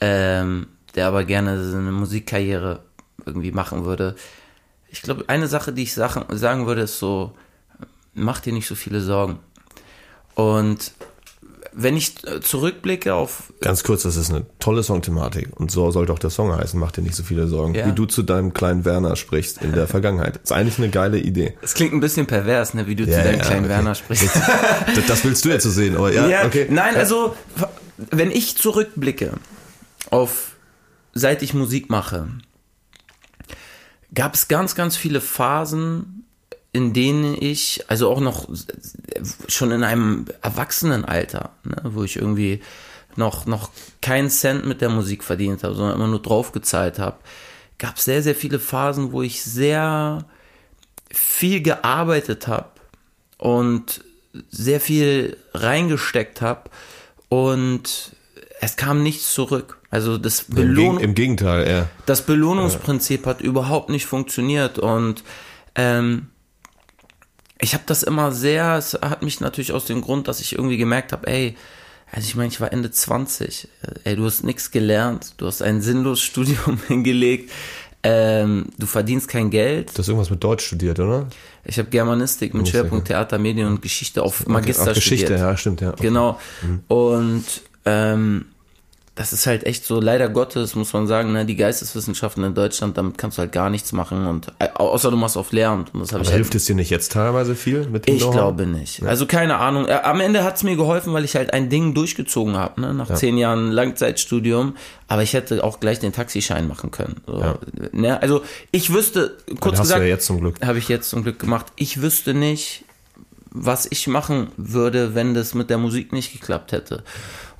ähm, der aber gerne so eine Musikkarriere irgendwie machen würde, ich glaube, eine Sache, die ich sagen würde, ist so, mach dir nicht so viele Sorgen. Und wenn ich äh, zurückblicke auf Ganz kurz, das ist eine tolle Songthematik und so sollte auch der Song heißen, mach dir nicht so viele Sorgen. Ja. Wie du zu deinem kleinen Werner sprichst in der Vergangenheit. ist eigentlich eine geile Idee. es klingt ein bisschen pervers, ne, wie du Ja, zu deinem ja, kleinen okay. Werner sprichst. Das, das willst du jetzt so sehen, aber ja, Ja, okay. Nein, also wenn ich zurückblicke auf seit ich Musik mache, gab es ganz, ganz viele Phasen, in denen ich, also auch noch schon in einem Erwachsenenalter, ne, wo ich irgendwie noch, noch keinen Cent mit der Musik verdient habe, sondern immer nur draufgezahlt habe, gab es sehr, sehr viele Phasen, wo ich sehr viel gearbeitet habe und sehr viel reingesteckt habe und es kam nichts zurück. Also das Im, Geg Belohn Im Gegenteil, ja. das Belohnungsprinzip hat überhaupt nicht funktioniert und ähm, ich habe das immer sehr, es hat mich natürlich aus dem Grund, dass ich irgendwie gemerkt habe, ey, also ich meine, ich war Ende 20, ey, du hast nichts gelernt, du hast ein sinnloses Studium hingelegt, ähm, du verdienst kein Geld. Du hast irgendwas mit Deutsch studiert, oder? Ich habe Germanistik mit Schwerpunkt Theater, Medien und Geschichte auf Magister Ach, Geschichte, studiert. ja, stimmt, ja. Okay. Genau. Und ähm, das ist halt echt so, leider Gottes, muss man sagen, ne, die Geisteswissenschaften in Deutschland, damit kannst du halt gar nichts machen und äh, außer du machst auf Lehramt. Und das habe ich Aber halt, hilft es dir nicht jetzt teilweise viel mit dem ich Know-how? glaube nicht. Also keine Ahnung. Äh, Am Ende hat's mir geholfen, weil ich halt ein Ding durchgezogen habe, ne? nach zehn Jahren Langzeitstudium. Aber ich hätte auch gleich den Taxischein machen können. So, ne? Also ich wüsste, kurz hast du gesagt, ja jetzt zum Glück. habe ich jetzt zum Glück gemacht. Ich wüsste nicht, was ich machen würde, wenn das mit der Musik nicht geklappt hätte.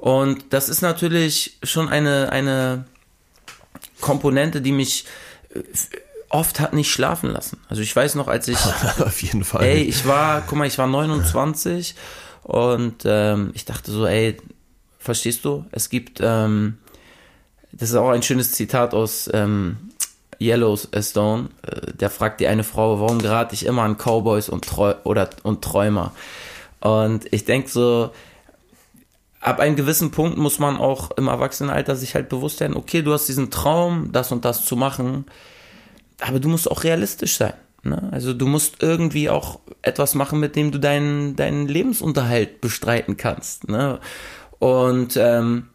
Und das ist natürlich schon eine, eine Komponente, die mich äh, oft hat nicht schlafen lassen. Also ich weiß noch, als ich Auf jeden Fall. Ey, ich war, guck mal, ich war 29 und ähm, ich dachte so, ey, verstehst du? Es gibt, ähm, das ist auch ein schönes Zitat aus ähm, Yellowstone. Äh, der fragt die eine Frau, warum gerate ich immer an Cowboys und, Trau oder, und Träumer? Und ich denk so, ab einem gewissen Punkt muss man auch im Erwachsenenalter sich halt bewusst werden, okay, du hast diesen Traum, das und das zu machen, aber du musst auch realistisch sein. Ne? Also du musst irgendwie auch etwas machen, mit dem du deinen, deinen Lebensunterhalt bestreiten kannst. Ne? Und ähm,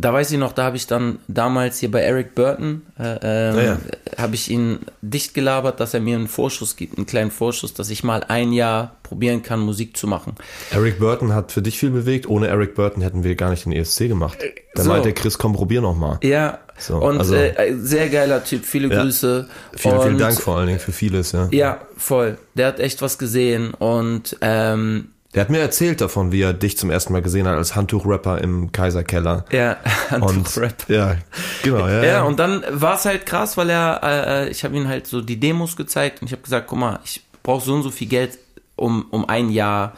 da weiß ich noch, da habe ich dann damals hier bei Eric Burton, äh, ähm, Ja, ja. habe ich ihn dicht gelabert, dass er mir einen Vorschuss gibt, einen kleinen Vorschuss, dass ich mal ein Jahr probieren kann, Musik zu machen. Eric Burton hat für dich viel bewegt. Ohne Eric Burton hätten wir gar nicht den ESC gemacht. Da so. meinte Chris, komm, probier noch mal. Ja, So, und also- äh, sehr geiler Typ, viele Ja. Grüße. Vielen, und, vielen Dank vor allen Dingen für vieles, ja. Ja, voll. Der hat echt was gesehen und ähm, Der hat mir erzählt davon, wie er dich zum ersten Mal gesehen hat als Handtuchrapper im Kaiserkeller. ja, Und Handtuchrap. ja, genau, ja. Ja, und dann war es halt krass, weil er, äh, ich habe ihm halt so die Demos gezeigt und ich habe gesagt, guck mal, ich brauche so und so viel Geld, um, um ein Jahr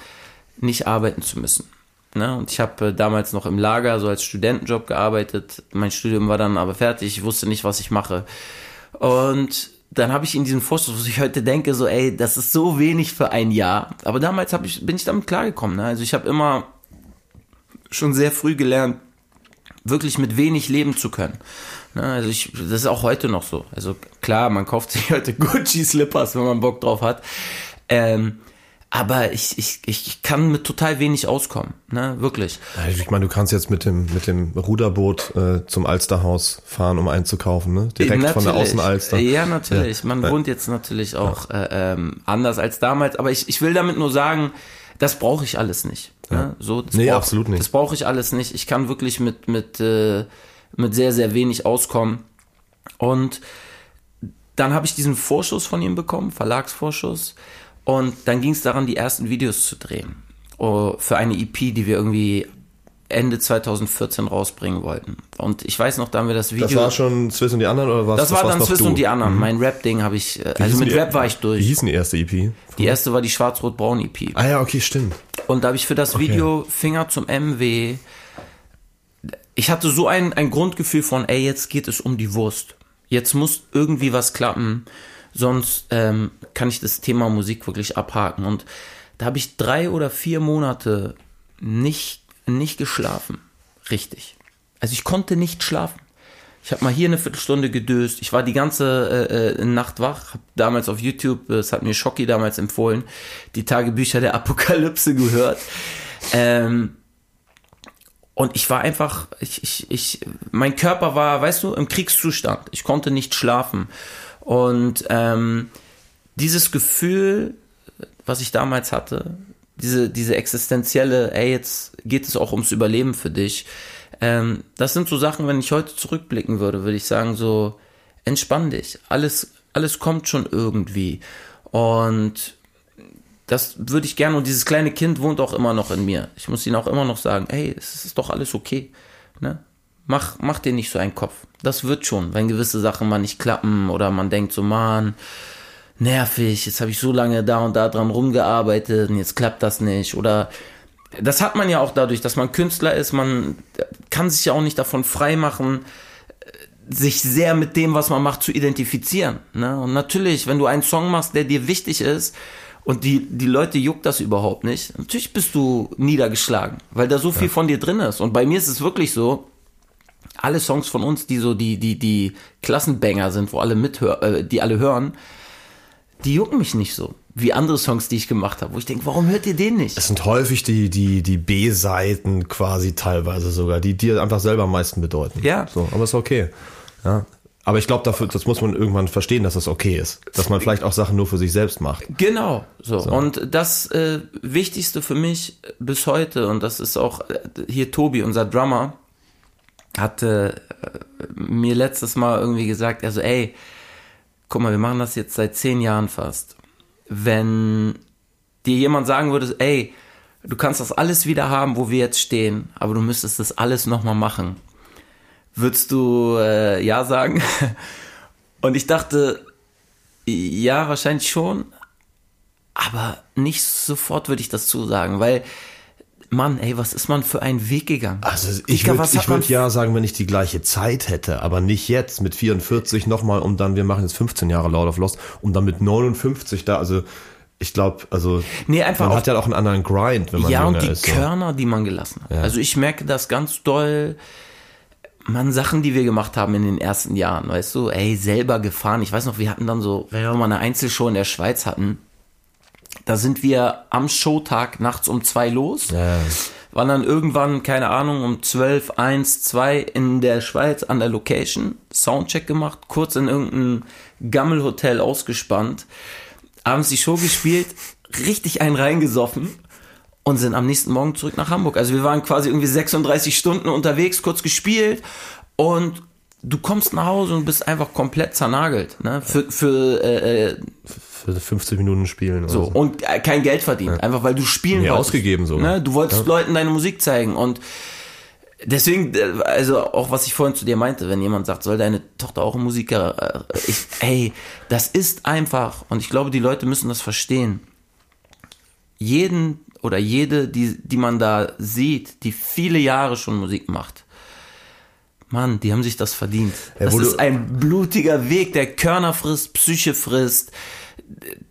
nicht arbeiten zu müssen. Ne? Und ich habe äh, damals noch im Lager so als Studentenjob gearbeitet. Mein Studium war dann aber fertig, ich wusste nicht, was ich mache. Und dann habe ich in diesen Vorschuss, wo ich heute denke, so, ey, das ist so wenig für ein Jahr. Aber damals hab ich, bin ich damit klargekommen. Ne? Also ich habe immer schon sehr früh gelernt, wirklich mit wenig leben zu können. Ne, also ich, das ist auch heute noch so. Also klar, man kauft sich heute Gucci Slippers, wenn man Bock drauf hat. Ähm, aber ich, ich, ich kann mit total wenig auskommen, ne, wirklich. Also Ich meine, du kannst jetzt mit dem, mit dem Ruderboot äh, zum Alsterhaus fahren, um einzukaufen, ne? Direkt von der Natürlich. Außenalster. Ja, natürlich. Man Ja. wohnt jetzt natürlich auch äh, ähm, anders als damals, aber ich, ich will damit nur sagen, das brauche ich alles nicht. Ne? So, das Nee, brauch- absolut nicht. Das brauche ich alles nicht. Ich kann wirklich mit, mit, äh, mit sehr, sehr wenig auskommen. Und dann habe ich diesen Vorschuss von ihm bekommen, Verlagsvorschuss. Und dann ging es daran, die ersten Videos zu drehen. Oh, für eine EP, die wir irgendwie Ende 2014 rausbringen wollten. Und ich weiß noch, da haben wir das Video. Das war schon Swiss und die anderen oder was? Das, war war's dann Swiss du? und die anderen. Mein Rap-Ding habe ich, äh, Wie also hieß mit Rap war ich Wie durch. hieß denn die erste EP? Die erste war die Schwarz-Rot-Braun-EP. Ah ja, okay, stimmt. Und da habe ich für das Video Finger zum MW. Ich hatte so ein, ein Grundgefühl von, ey, jetzt geht es um die Wurst. Jetzt muss irgendwie was klappen, sonst ähm, kann ich das Thema Musik wirklich abhaken. Und da habe ich drei oder vier Monate nicht, nicht geschlafen. Richtig. Also ich konnte nicht schlafen. Ich habe mal hier eine Viertelstunde gedöst. Ich war die ganze äh, äh, Nacht wach. Hab damals auf YouTube, das hat mir Schocki damals empfohlen, die Tagebücher der Apokalypse gehört. Ähm, und ich war einfach, ich, ich, ich, mein Körper war, weißt du, im Kriegszustand. Ich konnte nicht schlafen. Und ähm, dieses Gefühl, was ich damals hatte, diese, diese existenzielle, ey, jetzt geht es auch ums Überleben für dich. Ähm, das sind so Sachen, wenn ich heute zurückblicken würde, würde ich sagen, so, entspann dich. Alles, alles kommt schon irgendwie. Und das würde ich gerne. Und dieses kleine Kind wohnt auch immer noch in mir. Ich muss ihnen auch immer noch sagen, hey, es ist doch alles okay. Ne? Mach, mach dir nicht so einen Kopf. Das wird schon, wenn gewisse Sachen mal nicht klappen oder man denkt so, man, nervig, jetzt habe ich so lange da und da dran rumgearbeitet und jetzt klappt das nicht. Oder das hat man ja auch dadurch, dass man Künstler ist, man kann sich ja auch nicht davon freimachen, sich sehr mit dem, was man macht, zu identifizieren. Ne? Und natürlich, wenn du einen Song machst, der dir wichtig ist, und die, die Leute juckt das überhaupt nicht. Natürlich bist du niedergeschlagen, weil da so viel ja. von dir drin ist. Und bei mir ist es wirklich so, alle Songs von uns, die so die, die, die Klassenbanger sind, wo alle mithören, äh, die alle hören, die jucken mich nicht so. Wie andere Songs, die ich gemacht habe, wo ich denke, warum hört ihr den nicht? Es sind häufig die, die, die B-Seiten quasi teilweise sogar, die dir einfach selber am meisten bedeuten. Ja. So, aber ist okay. Ja. Aber ich glaube, dafür, das muss man irgendwann verstehen, dass das okay ist. Dass man vielleicht auch Sachen nur für sich selbst macht. Genau, so. so. Und das äh, Wichtigste für mich bis heute, und das ist auch äh, hier Tobi, unser Drummer, hatte äh, mir letztes Mal irgendwie gesagt, also ey, guck mal, wir machen das jetzt seit zehn Jahren fast. Wenn dir jemand sagen würde, ey, du kannst das alles wieder haben, wo wir jetzt stehen, aber du müsstest das alles nochmal machen, würdest du äh, ja sagen? Und ich dachte, ja, wahrscheinlich schon, aber nicht sofort würde ich das zusagen, weil Mann, ey, was ist man für einen Weg gegangen? Also ich würde würd ja sagen, wenn ich die gleiche Zeit hätte, aber nicht jetzt mit 44 nochmal und dann, wir machen jetzt 15 Jahre Lord of Lost und dann mit 59 da, also ich glaube, also nee, einfach man hat ja auch einen anderen Grind, wenn man ja, jünger und die ist. Körner, die man gelassen hat. Ja. Also ich merke das ganz doll, man, Sachen, die wir gemacht haben in den ersten Jahren, weißt du, ey, selber gefahren. Ich weiß noch, wir hatten dann so, wenn wir mal eine Einzelshow in der Schweiz hatten, da sind wir am Showtag nachts um zwei los. Ja. Waren dann irgendwann, keine Ahnung, um zwölf, eins, zwei in der Schweiz an der Location. Soundcheck gemacht, kurz in irgendein Gammelhotel ausgespannt. Abends die Show gespielt, richtig einen reingesoffen und sind am nächsten Morgen zurück nach Hamburg. Also wir waren quasi irgendwie 36 Stunden unterwegs, kurz gespielt und du kommst nach Hause und bist einfach komplett zernagelt. Ne? Für, für äh, für 50 Minuten spielen. So, so. und äh, kein Geld verdient, ja. einfach weil du spielen Mir wolltest. ausgegeben so. Ne? Du wolltest ja. Leuten deine Musik zeigen und deswegen, äh, also auch was ich vorhin zu dir meinte, wenn jemand sagt, soll deine Tochter auch ein Musiker, äh, ich, ey, das ist einfach und ich glaube, die Leute müssen das verstehen. Jeden oder jede, die, die man da sieht, die viele Jahre schon Musik macht, Mann, die haben sich das verdient. Ja, das ist ein blutiger Weg, der Körner frisst, Psyche frisst,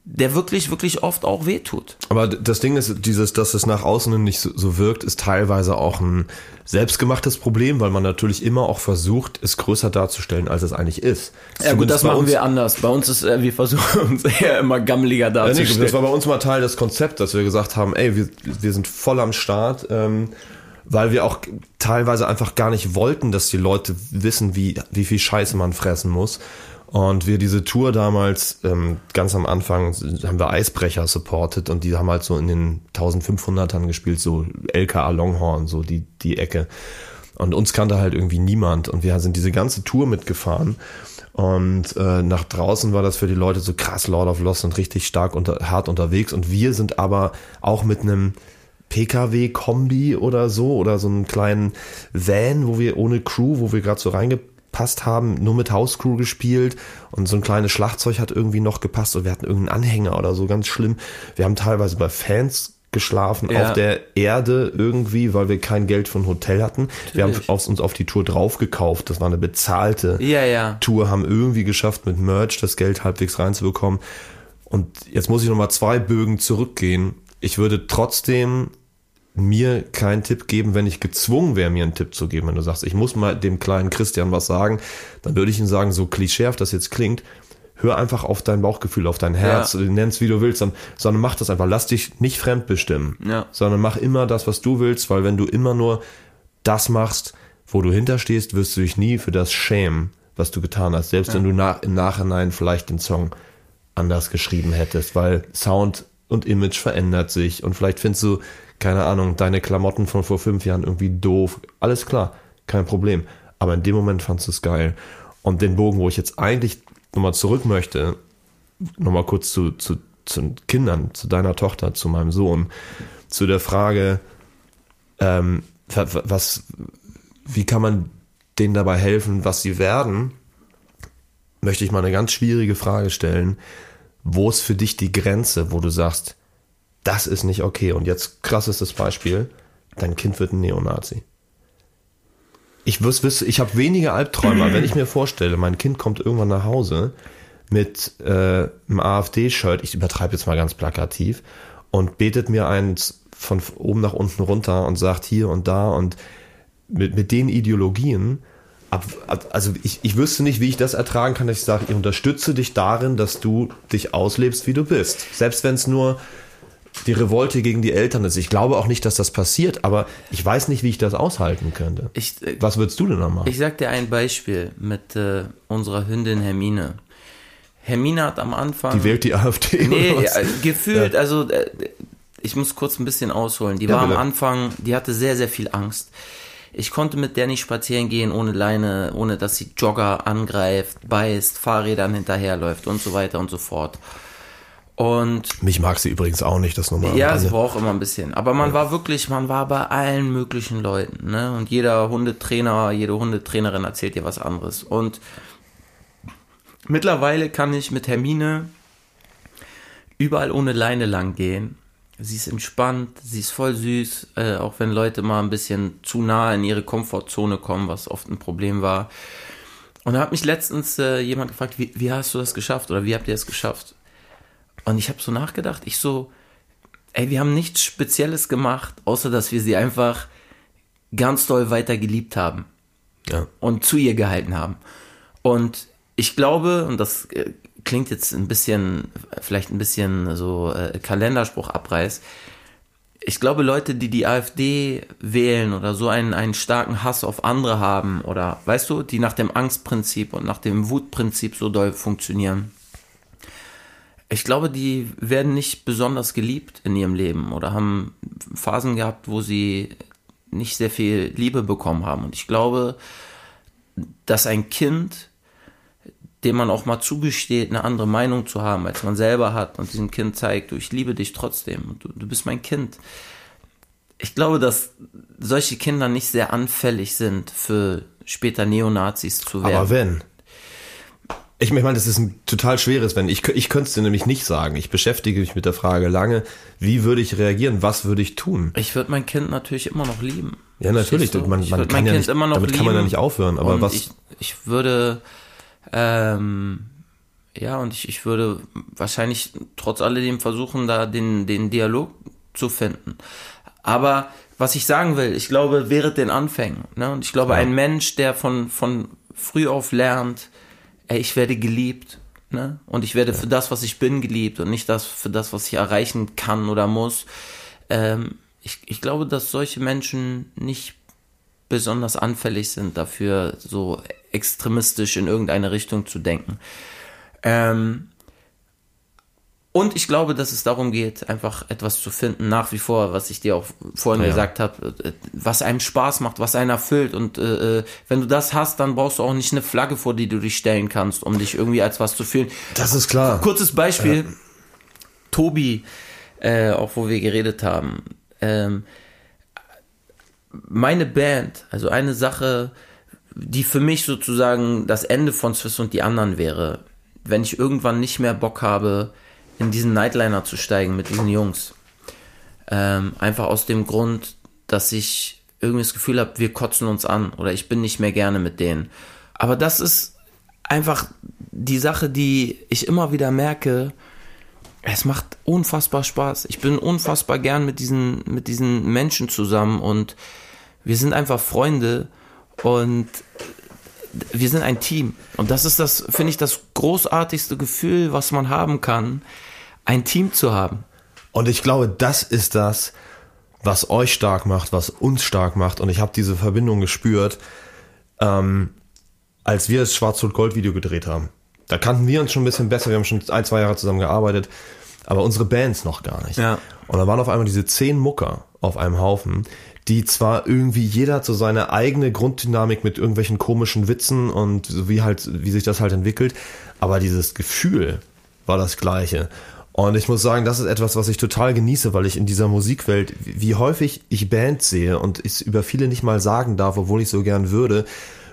der wirklich, wirklich oft auch wehtut. Aber das Ding ist, dieses, dass es nach außen nicht so, so, wirkt, ist teilweise auch ein selbstgemachtes Problem, weil man natürlich immer auch versucht, es größer darzustellen, als es eigentlich ist. Ja gut, das machen wir anders. Bei uns ist, äh, wir versuchen uns eher immer gammeliger darzustellen. Ja, das war bei uns mal Teil des Konzepts, dass wir gesagt haben, ey, wir, wir sind voll am Start. Ähm, weil wir auch teilweise einfach gar nicht wollten, dass die Leute wissen, wie, wie viel Scheiße man fressen muss. Und wir diese Tour damals, ähm, ganz am Anfang, haben wir Eisbrecher supported und die haben halt so in den 1500ern gespielt, so LKA Longhorn, so die, die Ecke. Und uns kannte halt irgendwie niemand und wir sind diese ganze Tour mitgefahren. Und äh, nach draußen war das für die Leute so krass Lord of Lost und richtig stark unter, hart unterwegs. Und wir sind aber auch mit einem PKW-Kombi oder so oder so einen kleinen Van, wo wir ohne Crew, wo wir gerade so reingepasst haben, nur mit Hauscrew gespielt und so ein kleines Schlagzeug hat irgendwie noch gepasst und wir hatten irgendeinen Anhänger oder so, ganz schlimm. Wir haben teilweise bei Fans geschlafen ja. auf der Erde irgendwie, weil wir kein Geld von Hotel hatten. Natürlich. Wir haben auf, uns auf die Tour drauf gekauft. Das war eine bezahlte ja, ja. Tour, haben irgendwie geschafft, mit Merch das Geld halbwegs reinzubekommen. Und jetzt muss ich nochmal zwei Bögen zurückgehen. Ich würde trotzdem mir keinen Tipp geben, wenn ich gezwungen wäre, mir einen Tipp zu geben. Wenn du sagst, ich muss mal dem kleinen Christian was sagen, dann würde ich ihm sagen, so klischeehaft das jetzt klingt, hör einfach auf dein Bauchgefühl, auf dein Herz, ja. nenn's wie du willst, sondern mach das einfach. Lass dich nicht fremdbestimmen, ja. sondern mach immer das, was du willst, weil wenn du immer nur das machst, wo du hinterstehst, wirst du dich nie für das schämen, was du getan hast. Selbst wenn du nach, im Nachhinein vielleicht den Song anders geschrieben hättest, weil Sound und Image verändert sich und vielleicht findest du, keine Ahnung, deine Klamotten von vor fünf Jahren irgendwie doof. Alles klar, kein Problem. Aber in dem Moment fandst du es geil. Und den Bogen, wo ich jetzt eigentlich nochmal zurück möchte, nochmal kurz zu, zu, zu Kindern, zu deiner Tochter, zu meinem Sohn, zu der Frage, ähm, was, wie kann man denen dabei helfen, was sie werden, möchte ich mal eine ganz schwierige Frage stellen. Wo ist für dich die Grenze, wo du sagst, das ist nicht okay? Und jetzt krassestes Beispiel, dein Kind wird ein Neonazi. Ich ich habe wenige Albträume, wenn ich mir vorstelle, mein Kind kommt irgendwann nach Hause mit äh, einem AfD-Shirt, ich übertreibe jetzt mal ganz plakativ, und betet mir eins von oben nach unten runter und sagt hier und da und mit, mit den Ideologien, ab, ab, also ich, ich wüsste nicht, wie ich das ertragen kann, dass ich sage, ich unterstütze dich darin, dass du dich auslebst, wie du bist. Selbst wenn es nur die Revolte gegen die Eltern ist. Ich glaube auch nicht, dass das passiert, aber ich weiß nicht, wie ich das aushalten könnte. Ich, äh, Was würdest du denn noch machen? Ich sag dir ein Beispiel mit äh, unserer Hündin Hermine. Hermine hat am Anfang. Die wählt die AfD. Nee, ja, gefühlt, ja. also äh, ich muss kurz ein bisschen ausholen. Die ja, war bitte. am Anfang, die hatte sehr, sehr viel Angst. Ich konnte mit der nicht spazieren gehen ohne Leine, ohne dass sie Jogger angreift, beißt, Fahrrädern hinterherläuft und so weiter und so fort. Und mich mag sie übrigens auch nicht, das normal. Ja, es braucht immer ein bisschen. Aber man ja. war wirklich, man war bei allen möglichen Leuten, ne? Und jeder Hundetrainer, jede Hundetrainerin erzählt dir was anderes. Und mittlerweile kann ich mit Hermine überall ohne Leine lang gehen Sie ist entspannt, sie ist voll süß, äh, auch wenn Leute mal ein bisschen zu nah in ihre Komfortzone kommen, was oft ein Problem war. Und da hat mich letztens äh, jemand gefragt, wie, wie hast du das geschafft oder wie habt ihr es geschafft? Und ich habe so nachgedacht, ich so, ey, wir haben nichts Spezielles gemacht, außer dass wir sie einfach ganz doll weiter geliebt haben ja. und zu ihr gehalten haben. Und ich glaube, und das äh, klingt jetzt ein bisschen, vielleicht ein bisschen so äh, Kalenderspruch abreiß. Ich glaube, Leute, die die AfD wählen oder so einen, einen starken Hass auf andere haben oder, weißt du, die nach dem Angstprinzip und nach dem Wutprinzip so doll funktionieren, ich glaube, die werden nicht besonders geliebt in ihrem Leben oder haben Phasen gehabt, wo sie nicht sehr viel Liebe bekommen haben. Und ich glaube, dass ein Kind dem man auch mal zugesteht, eine andere Meinung zu haben, als man selber hat und diesem Kind zeigt, du, ich liebe dich trotzdem und du, du bist mein Kind. Ich glaube, dass solche Kinder nicht sehr anfällig sind für später Neonazis zu werden. Aber wenn? Ich meine, das ist ein total schweres Wenn. Ich, ich könnte es dir nämlich nicht sagen. Ich beschäftige mich mit der Frage lange, wie würde ich reagieren, was würde ich tun? Ich würde mein Kind natürlich immer noch lieben. Ja, natürlich. Man, man kann ja nicht, damit kann man ja nicht aufhören. Aber was? Ich, ich würde ähm, ja, und ich, ich würde wahrscheinlich trotz alledem versuchen, da den, den Dialog zu finden. Aber was ich sagen will, ich glaube, während den Anfängen, ne, und ich glaube, ja. ein Mensch, der von, von früh auf lernt, ey, ich werde geliebt, ne, und ich werde ja. für das, was ich bin, geliebt und nicht das für das, was ich erreichen kann oder muss, ähm, ich, ich glaube, dass solche Menschen nicht besonders anfällig sind dafür, so extremistisch in irgendeine Richtung zu denken. Ähm, und ich glaube, dass es darum geht, einfach etwas zu finden, nach wie vor, was ich dir auch vorhin ja. gesagt habe, äh, was einem Spaß macht, was einen erfüllt. Und äh, äh, wenn du das hast, dann brauchst du auch nicht eine Flagge, vor die du dich stellen kannst, um dich irgendwie als was zu fühlen. Das ist klar. Kurzes Beispiel. Ja. Tobi, äh, auch wo wir geredet haben. Ähm, meine Band, also eine Sache, die für mich sozusagen das Ende von Swiss und die anderen wäre, wenn ich irgendwann nicht mehr Bock habe, in diesen Nightliner zu steigen mit diesen Jungs. Ähm, einfach aus dem Grund, dass ich irgendwie das Gefühl habe, wir kotzen uns an oder ich bin nicht mehr gerne mit denen. Aber das ist einfach die Sache, die ich immer wieder merke, es macht unfassbar Spaß. Ich bin unfassbar gern mit diesen, mit diesen Menschen zusammen und wir sind einfach Freunde und wir sind ein Team. Und das ist das, finde ich, das großartigste Gefühl, was man haben kann, ein Team zu haben. Und ich glaube, das ist das, was euch stark macht, was uns stark macht. Und ich habe diese Verbindung gespürt, ähm, als wir das Schwarz-Rot-Gold-Video gedreht haben. Da kannten wir uns schon ein bisschen besser, wir haben schon ein, zwei Jahre zusammen gearbeitet, aber unsere Bands noch gar nicht. Ja. Und da waren auf einmal diese zehn Mucker auf einem Haufen, die zwar irgendwie jeder hat so seine eigene Grunddynamik mit irgendwelchen komischen Witzen und so wie halt, wie sich das halt entwickelt, aber dieses Gefühl war das gleiche. Und ich muss sagen, das ist etwas, was ich total genieße, weil ich in dieser Musikwelt, wie häufig ich Bands sehe und ich über viele nicht mal sagen darf, obwohl ich so gern würde,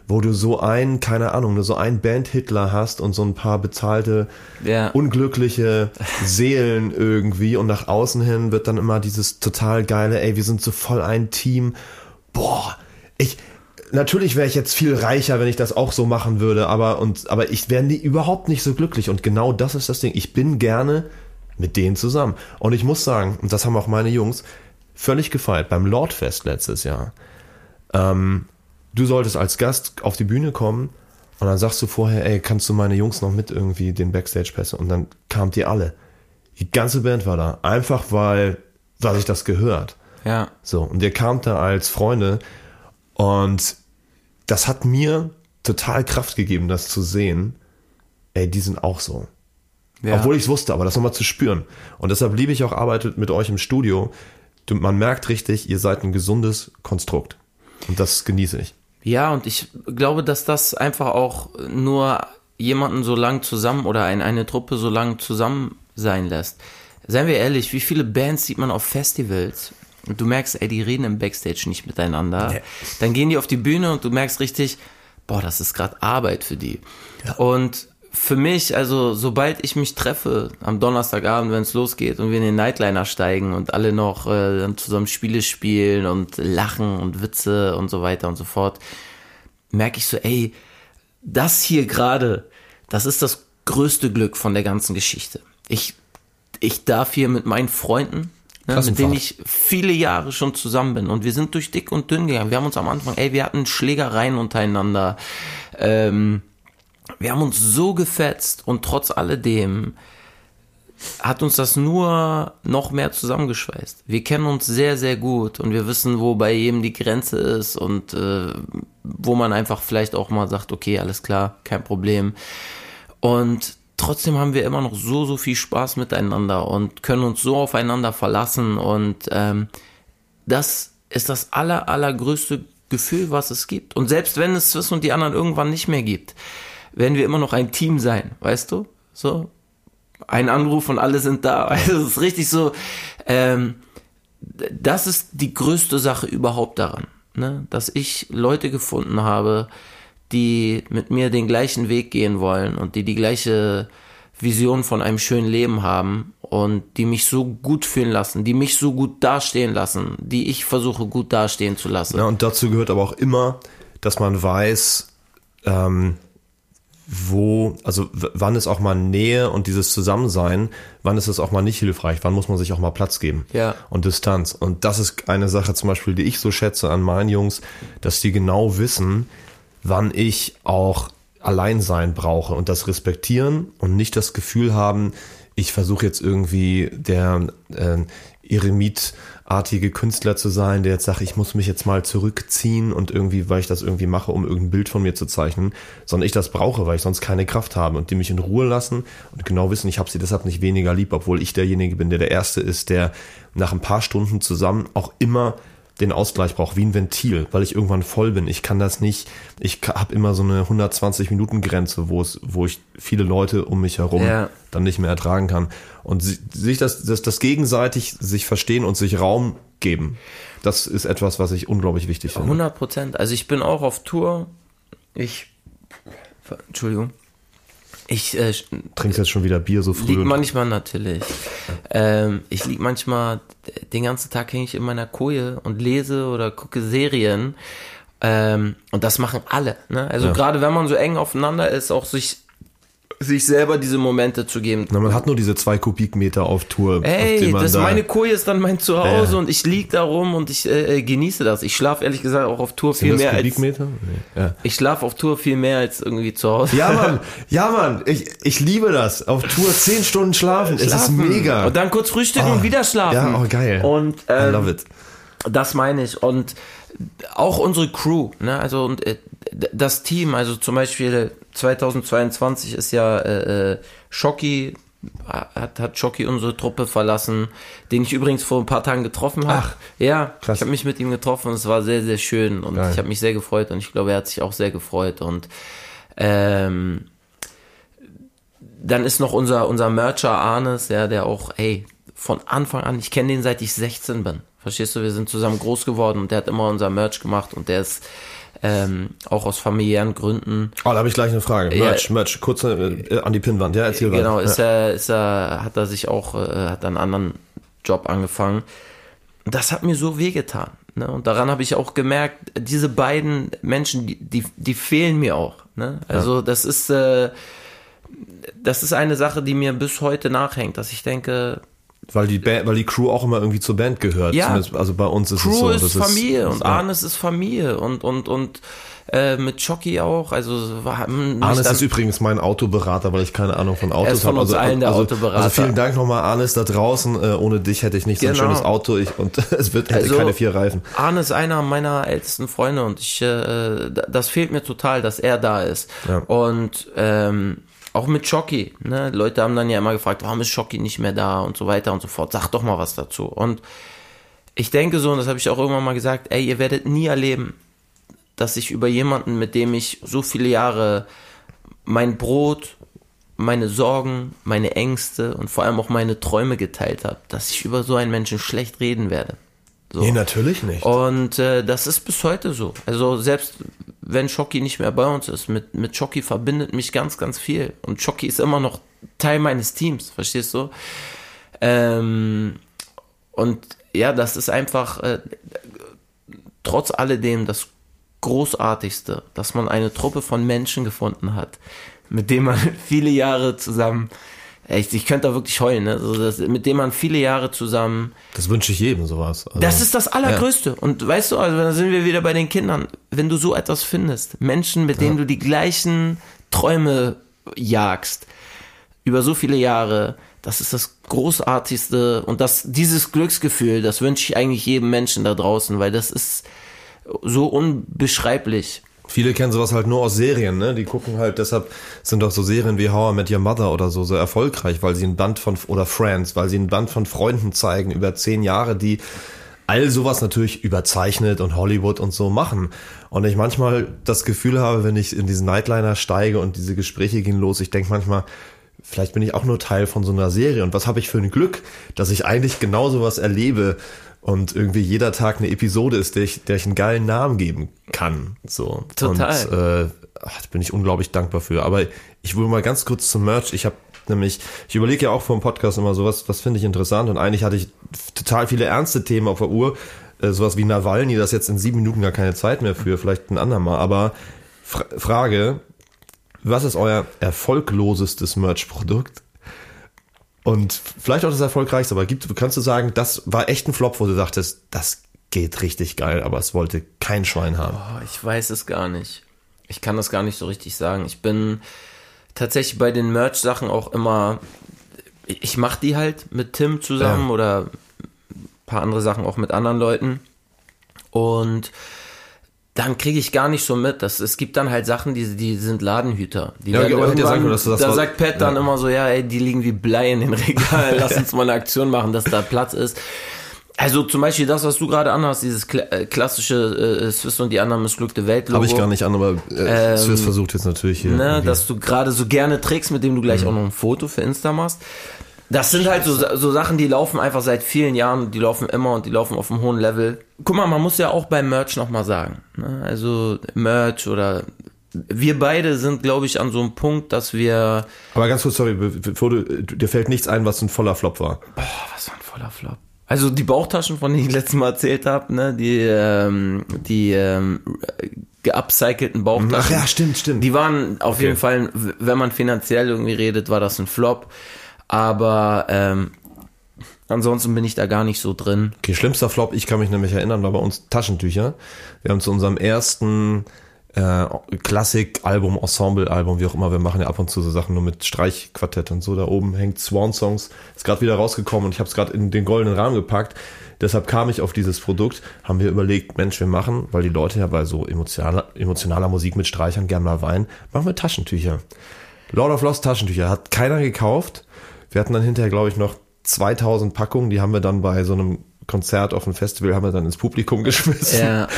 wo du so einen, keine Ahnung, nur so einen Band-Hitler hast und so ein paar bezahlte, Ja. unglückliche Seelen irgendwie und nach außen hin wird dann immer dieses total geile, ey, wir sind so voll ein Team. Boah, ich, natürlich wäre ich jetzt viel reicher, wenn ich das auch so machen würde, aber und, aber ich wäre überhaupt nicht so glücklich und genau das ist das Ding. Ich bin gerne mit denen zusammen. Und ich muss sagen, und das haben auch meine Jungs völlig gefeiert beim Lordfest letztes Jahr. Ähm, du solltest als Gast auf die Bühne kommen und dann sagst du vorher, ey, kannst du meine Jungs noch mit irgendwie den Backstage-Pässe? Und dann kamt ihr alle. Die ganze Band war da. Einfach weil, weil sich das gehört. Ja. So, und ihr kamt da als Freunde und das hat mir total Kraft gegeben, das zu sehen. Ey, die sind auch so. Ja. Obwohl ich es wusste, aber das nochmal zu spüren. Und deshalb liebe ich auch Arbeit mit euch im Studio. Man merkt richtig, ihr seid ein gesundes Konstrukt. Und das genieße ich. Ja, und ich glaube, dass das einfach auch nur jemanden so lang zusammen oder ein, eine Truppe so lang zusammen sein lässt. Seien wir ehrlich, wie viele Bands sieht man auf Festivals? Und du merkst, ey, die reden im Backstage nicht miteinander. Nee. Dann gehen die auf die Bühne und du merkst richtig, boah, das ist gerade Arbeit für die. Und für mich, also sobald ich mich treffe am Donnerstagabend, wenn es losgeht und wir in den Nightliner steigen und alle noch äh, dann zusammen Spiele spielen und lachen und Witze und so weiter und so fort, merke ich so, ey, das hier gerade, das ist das größte Glück von der ganzen Geschichte. Ich, ich darf hier mit meinen Freunden, ne, mit denen ich viele Jahre schon zusammen bin und wir sind durch dick und dünn gegangen. Wir haben uns am Anfang, ey, wir hatten Schlägereien untereinander. Ähm, wir haben uns so gefetzt und trotz alledem hat uns das nur noch mehr zusammengeschweißt. Wir kennen uns sehr, sehr gut und wir wissen, wo bei jedem die Grenze ist und äh, wo man einfach vielleicht auch mal sagt, okay, alles klar, kein Problem. Und trotzdem haben wir immer noch so, so viel Spaß miteinander und können uns so aufeinander verlassen und ähm, das ist das aller, allergrößte Gefühl, was es gibt. Und selbst wenn es Swiss und die anderen irgendwann nicht mehr gibt, werden wir immer noch ein Team sein, weißt du? So, ein Anruf und alle sind da. Also es ist richtig so, ähm, das ist die größte Sache überhaupt daran, ne? dass ich Leute gefunden habe, die mit mir den gleichen Weg gehen wollen und die die gleiche Vision von einem schönen Leben haben und die mich so gut fühlen lassen, die mich so gut dastehen lassen, die ich versuche gut dastehen zu lassen. Ja, und dazu gehört aber auch immer, dass man weiß, ähm, wo, also wann ist auch mal Nähe und dieses Zusammensein, wann ist es auch mal nicht hilfreich, wann muss man sich auch mal Platz geben Ja. und Distanz. Und das ist eine Sache zum Beispiel, die ich so schätze an meinen Jungs, dass die genau wissen, wann ich auch Alleinsein brauche und das respektieren und nicht das Gefühl haben, ich versuche jetzt irgendwie der äh, Eremitartige Künstler zu sein, der jetzt sagt, ich muss mich jetzt mal zurückziehen und irgendwie, weil ich das irgendwie mache, um irgendein Bild von mir zu zeichnen, sondern ich das brauche, weil ich sonst keine Kraft habe und die mich in Ruhe lassen und genau wissen, ich habe sie deshalb nicht weniger lieb, obwohl ich derjenige bin, der der Erste ist, der nach ein paar Stunden zusammen auch immer den Ausgleich brauche, wie ein Ventil, weil ich irgendwann voll bin. Ich kann das nicht, ich habe immer so eine 120 Minuten Grenze, wo es, wo ich viele Leute um mich herum Ja. dann nicht mehr ertragen kann. Und si- sich das, das, das gegenseitig sich verstehen und sich Raum geben, das ist etwas, was ich unglaublich wichtig finde. 100 Prozent. Also ich bin auch auf Tour. Ich, Entschuldigung. Ich äh, Trinkst jetzt schon wieder Bier so früh. lieg und- manchmal natürlich. Ähm, ich lieg manchmal den ganzen Tag hänge ich in meiner Koje und lese oder gucke Serien. Ähm, und das machen alle. Ne? Also Ja. gerade wenn man so eng aufeinander ist, auch sich sich selber diese Momente zu geben. Na, man hat nur diese zwei Kubikmeter auf Tour. auf Ey, man das da, meine Koje ist dann mein Zuhause Ja. und ich lieg da rum und ich äh, äh, genieße das. Ich schlafe ehrlich gesagt auch auf Tour sind viel das mehr als Kubikmeter? Nee. Ja. ich schlafe auf Tour viel mehr als irgendwie zu Hause. Ja, Mann, ja, Mann, ich, ich liebe das. Auf Tour zehn Stunden schlafen, es ist Schlafen. mega. Und dann kurz frühstücken Oh, und wieder schlafen. ja, oh, geil. Und I ähm, love it. das meine ich. Und auch unsere Crew, ne? Also und äh, das Team, also zum Beispiel 2022 ist ja äh, äh, Schocki, hat, hat Schocki unsere Truppe verlassen, den ich übrigens vor ein paar Tagen getroffen habe. Ach, ja, krass. ich habe mich mit ihm getroffen und es war sehr, sehr schön und Geil. ich habe mich sehr gefreut und ich glaube, er hat sich auch sehr gefreut und ähm, dann ist noch unser, unser Mercher Arnes, ja, der auch, ey, von Anfang an, ich kenne den seit ich 16 bin. Verstehst du, wir sind zusammen groß geworden und der hat immer unser Merch gemacht und der ist ähm, auch aus familiären Gründen. Oh, da habe ich gleich eine Frage. Ja. Merch, Merch, kurz äh, an die Pinnwand. Ja, erzähl Genau, ist ja. er, ist er, hat er sich auch, äh, hat einen anderen Job angefangen. Das hat mir so wehgetan. Ne? Und daran habe ich auch gemerkt, diese beiden Menschen, die, die, die fehlen mir auch. Ne? Also das ist, äh, das ist eine Sache, die mir bis heute nachhängt, dass ich denke, Weil die Band, weil die Crew auch immer irgendwie zur Band gehört. Ja. Zumindest- Also bei uns ist es Crew so. ist das Familie und ja. Arnes ist Familie und und und äh, mit Chucky auch. Also nicht Arnes ist übrigens mein Autoberater, weil ich keine Ahnung von Autos ist habe. uns allen der Autoberater. Also vielen Dank nochmal, Arnes, da draußen. Äh, ohne dich hätte ich nicht so ein Genau. schönes Auto ich, und es wird, hätte Also, keine vier Reifen. Arne ist einer meiner ältesten Freunde und ich, äh, da- das fehlt mir total, dass er da ist. Ja. Und ähm, auch mit Shocky, ne? Leute haben dann ja immer gefragt, warum ist Shocky nicht mehr da und so weiter und so fort. Sag doch mal was dazu. Und ich denke so, und das habe ich auch irgendwann mal gesagt, ey, ihr werdet nie erleben, dass ich über jemanden, mit dem ich so viele Jahre mein Brot, meine Sorgen, meine Ängste und vor allem auch meine Träume geteilt habe, dass ich über so einen Menschen schlecht reden werde. So. Nee, natürlich nicht. Und äh, das ist bis heute so. Also selbst wenn Schocki nicht mehr bei uns ist, mit, mit Schocki verbindet mich ganz, ganz viel. Und Schocki ist immer noch Teil meines Teams, verstehst du? Ähm, und ja, das ist einfach äh, trotz alledem das Großartigste, dass man eine Truppe von Menschen gefunden hat, mit denen man viele Jahre zusammen, echt, ich könnte da wirklich heulen, ne? also das, mit dem man viele Jahre zusammen Das wünsche ich jedem sowas. Also, das ist das Allergrößte. Und weißt du, also da sind wir wieder bei den Kindern. Wenn du so etwas findest, Menschen, mit denen du die gleichen Träume jagst, über so viele Jahre, das ist das Großartigste. Und das, dieses Glücksgefühl, das wünsche ich eigentlich jedem Menschen da draußen, weil das ist so unbeschreiblich. Viele kennen sowas halt nur aus Serien, ne? Die gucken halt, deshalb sind doch so Serien wie How I Met Your Mother oder so so erfolgreich, weil sie ein Band von, oder Friends, weil sie ein Band von Freunden zeigen über zehn Jahre, die all sowas natürlich überzeichnet und Hollywood und so machen. Und ich manchmal das Gefühl habe, wenn ich in diesen Nightliner steige und diese Gespräche gehen los, ich denke manchmal, vielleicht bin ich auch nur Teil von so einer Serie und was habe ich für ein Glück, dass ich eigentlich genau sowas erlebe und irgendwie jeder Tag eine Episode ist, der ich, der ich einen geilen Namen geben kann. So. Total. Und äh, ach, bin ich unglaublich dankbar für. Aber ich will mal ganz kurz zum Merch. Ich habe nämlich, ich überlege ja auch vor dem Podcast immer sowas, was finde ich interessant und eigentlich hatte ich total viele ernste Themen auf der Uhr, äh, sowas wie Nawalny, das jetzt in sieben Minuten gar keine Zeit mehr für, vielleicht ein andermal. Aber Fra Frage, was ist euer erfolglosestes Merch-Produkt? Und vielleicht auch das erfolgreichste, aber gibt, kannst du sagen, das war echt ein Flop, wo du dachtest, das geht richtig geil, aber es wollte kein Schwein haben. Oh, ich weiß es gar nicht. Ich kann das gar nicht so richtig sagen. Ich bin tatsächlich bei den Merch-Sachen auch immer. Ich mache die halt mit Tim zusammen Ja. oder ein paar andere Sachen auch mit anderen Leuten. Und dann kriege ich gar nicht so mit. Das, es gibt dann halt Sachen, die, die sind Ladenhüter. Die Ja, ja sagen irgendwann- können, dass du das da sagt Pat dann Ja. immer so, ja, ey, die liegen wie Blei in den Regalen. Lass uns mal eine Aktion machen, dass da Platz ist. Also zum Beispiel das, was du gerade anhast, dieses äh, klassische äh, Swiss und die anderen missglückte Welt Habe ich gar nicht an, aber äh, Ähm, Swiss versucht jetzt natürlich hier. ne, irgendwie- dass du gerade so gerne trägst, mit dem du gleich auch noch ein Foto für Insta machst. Das sind halt so, so Sachen, die laufen einfach seit vielen Jahren, die laufen immer und die laufen auf einem hohen Level. Guck mal, man muss ja auch beim Merch nochmal sagen. Ne? Also Merch oder wir beide sind, glaube ich, an so einem Punkt, dass wir. aber ganz kurz, sorry, be- bevor du, dir fällt nichts ein, was ein voller Flop war. Boah, was war ein voller Flop. Also die Bauchtaschen, von denen ich letztes Mal erzählt habe, ne, die, ähm, die ähm, geupcycelten Bauchtaschen. Ach ja, stimmt, stimmt. Die waren auf Okay. jeden Fall, wenn man finanziell irgendwie redet, war das ein Flop. Aber ähm, ansonsten bin ich da gar nicht so drin. Okay, schlimmster Flop, ich kann mich nämlich erinnern, war bei uns Taschentücher. Wir haben zu unserem ersten äh, Klassik-Album, Ensemble-Album, wie auch immer. Wir machen ja ab und zu so Sachen nur mit Streichquartett und so. Da oben hängt Swan Songs, ist gerade wieder rausgekommen und ich habe es gerade in den goldenen Rahmen gepackt. Deshalb kam ich auf dieses Produkt, haben wir überlegt, Mensch, wir machen, weil die Leute ja bei so emotionaler, emotionaler Musik mit Streichern gern mal weinen, machen wir Taschentücher. Lord of Lost Taschentücher hat keiner gekauft. Wir hatten dann hinterher, glaube ich, noch 2000 Packungen, die haben wir dann bei so einem Konzert auf dem Festival haben wir dann ins Publikum geschmissen. Ja.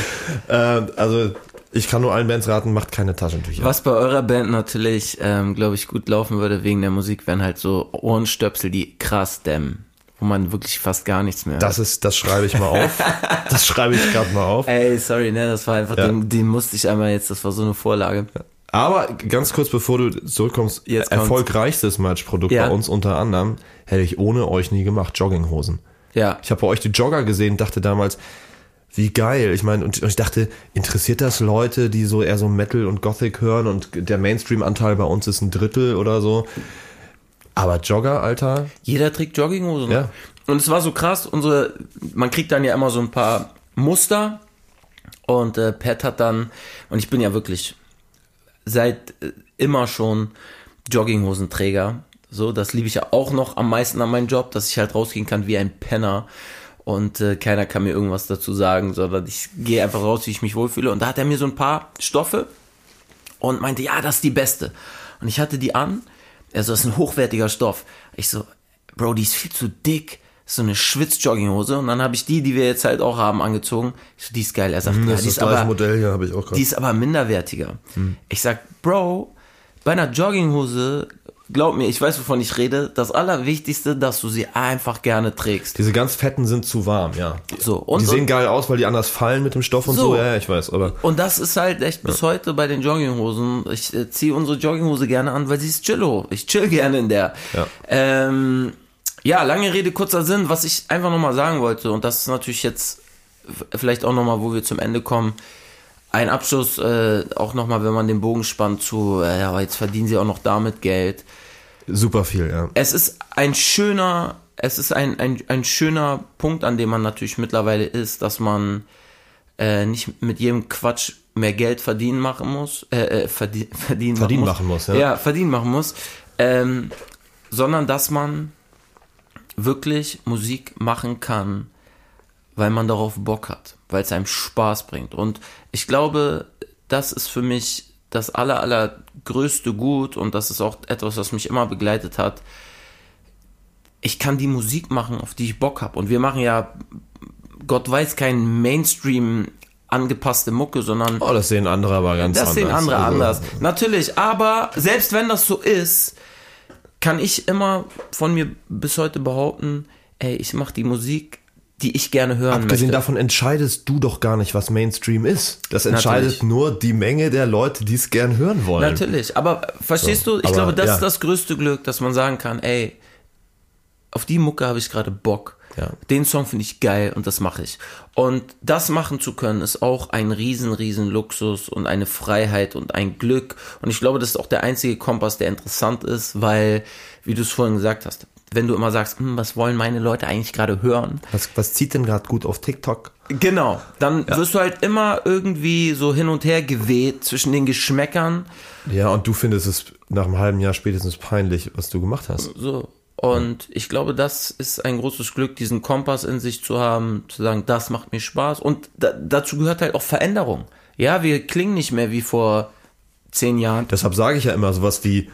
äh, also ich kann nur allen Bands raten, macht keine Taschentücher. Was bei eurer Band natürlich, ähm, glaube ich, gut laufen würde wegen der Musik, wären halt so Ohrenstöpsel, die krass dämmen. Wo man wirklich fast gar nichts mehr hört. Das ist, das schreibe ich mal auf. das schreibe ich gerade mal auf. Ey, sorry, ne, das war einfach, Ja. den, den musste ich einmal jetzt, das war so eine Vorlage. Aber ganz kurz bevor du zurückkommst, Jetzt kommt's. erfolgreichstes Merch-Produkt Ja. bei uns unter anderem hätte ich ohne euch nie gemacht, Jogginghosen. Ja. Ich habe bei euch die Jogger gesehen, dachte damals, wie geil. Ich meine, und und ich dachte, interessiert das Leute, die so eher so Metal und Gothic hören und der Mainstream-Anteil bei uns ist ein Drittel oder so. Aber Jogger, Alter, Jeder trägt Jogginghosen. Ja. Und es war so krass, unsere, man kriegt dann ja immer so ein paar Muster und äh, Pat hat dann, und ich bin ja wirklich seit äh, immer schon Jogginghosenträger. So, das liebe ich ja auch noch am meisten an meinem Job, dass ich halt rausgehen kann wie ein Penner und äh, keiner kann mir irgendwas dazu sagen, sondern ich gehe einfach raus, wie ich mich wohlfühle. Und da hat er mir so ein paar Stoffe und meinte, ja, das ist die beste. Und ich hatte die an, also das ist ein hochwertiger Stoff. Ich so, Bro, die ist viel zu dick. So eine Schwitz-Jogginghose. Und dann habe ich die, die wir jetzt halt auch haben, angezogen. Ich so, die ist geil. Er sagt, ja, das die ist das aber, Modell hier, habe ich auch gerade. die ist aber minderwertiger. Ich sag, Bro, bei einer Jogginghose, glaub mir, ich weiß, wovon ich rede, das Allerwichtigste, dass du sie einfach gerne trägst. Diese ganz fetten sind zu warm, ja. Die, So, und- die sehen und- geil aus, weil die anders fallen mit dem Stoff und so. So. Ja, ja, ich weiß, aber Und das ist halt echt bis heute bei den Jogginghosen. Ich äh, ziehe unsere Jogginghose gerne an, weil sie ist chillo. Ich chill gerne in der. Ja. Ähm, ja, lange Rede, kurzer Sinn. Was ich einfach nochmal sagen wollte, und das ist natürlich jetzt vielleicht auch nochmal, wo wir zum Ende kommen, ein Abschluss, äh, auch nochmal, wenn man den Bogen spannt zu, äh, ja, aber jetzt verdienen sie auch noch damit Geld. super viel, ja. Es ist ein schöner, es ist ein, ein, ein schöner Punkt, an dem man natürlich mittlerweile ist, dass man äh, nicht mit jedem Quatsch mehr Geld verdienen machen muss, äh, äh, verdien, verdienen, Verdienen machen muss, machen muss, ja. ja, verdienen machen muss, ähm, sondern dass man wirklich Musik machen kann, weil man darauf Bock hat, weil es einem Spaß bringt. Und ich glaube, das ist für mich das aller, allergrößte Gut und das ist auch etwas, was mich immer begleitet hat. Ich kann die Musik machen, auf die ich Bock habe. Und wir machen ja, Gott weiß, kein Mainstream angepasste Mucke, sondern Oh, das sehen andere aber ganz das anders. sehen andere Also, anders. Natürlich, aber selbst wenn das so ist, kann ich immer von mir bis heute behaupten, ey, ich mache die Musik, die ich gerne hören Abgesehen möchte. davon entscheidest du doch gar nicht, was Mainstream ist. Das entscheidet Natürlich. nur die Menge der Leute, die es gern hören wollen. Natürlich, aber verstehst So, du, ich aber, glaube, das ja. ist das größte Glück, dass man sagen kann, ey, auf die Mucke habe ich gerade Bock. Ja. Den Song finde ich geil und das mache ich. Und das machen zu können, ist auch ein riesen, riesen Luxus und eine Freiheit und ein Glück. Und ich glaube, das ist auch der einzige Kompass, der interessant ist, weil, wie du es vorhin gesagt hast, wenn du immer sagst, hm, was wollen meine Leute eigentlich gerade hören, Was, was zieht denn gerade gut auf TikTok? Genau, dann wirst du halt immer irgendwie so hin und her geweht zwischen den Geschmäckern. Ja, und du findest es nach einem halben Jahr spätestens peinlich, was du gemacht hast. So. Und ich glaube, das ist ein großes Glück, diesen Kompass in sich zu haben, zu sagen, das macht mir Spaß. Und da, dazu gehört halt auch Veränderung. Ja, wir klingen nicht mehr wie vor zehn Jahren. Deshalb sage ich ja immer, sowas wie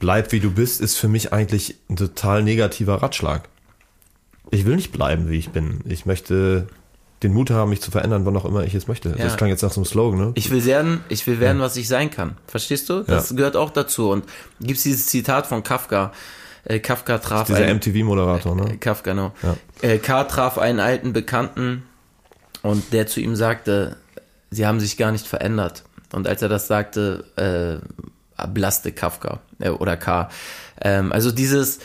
bleib wie du bist, ist für mich eigentlich ein total negativer Ratschlag. Ich will nicht bleiben, wie ich bin. Ich möchte den Mut haben, mich zu verändern, wann auch immer ich es möchte. Ja. Das klang jetzt nach so einem Slogan, ne? Ich will werden, ich will werden, was ich sein kann. Verstehst du? Das gehört auch dazu. Und gibt's dieses Zitat von Kafka. Äh, Kafka traf Dieser einen- MTV-Moderator, ne? Kafka, genau. Ja. Äh, K. traf einen alten Bekannten und der zu ihm sagte, sie haben sich gar nicht verändert. Und als er das sagte, äh, blaste Kafka äh, oder K. Ähm, also dieses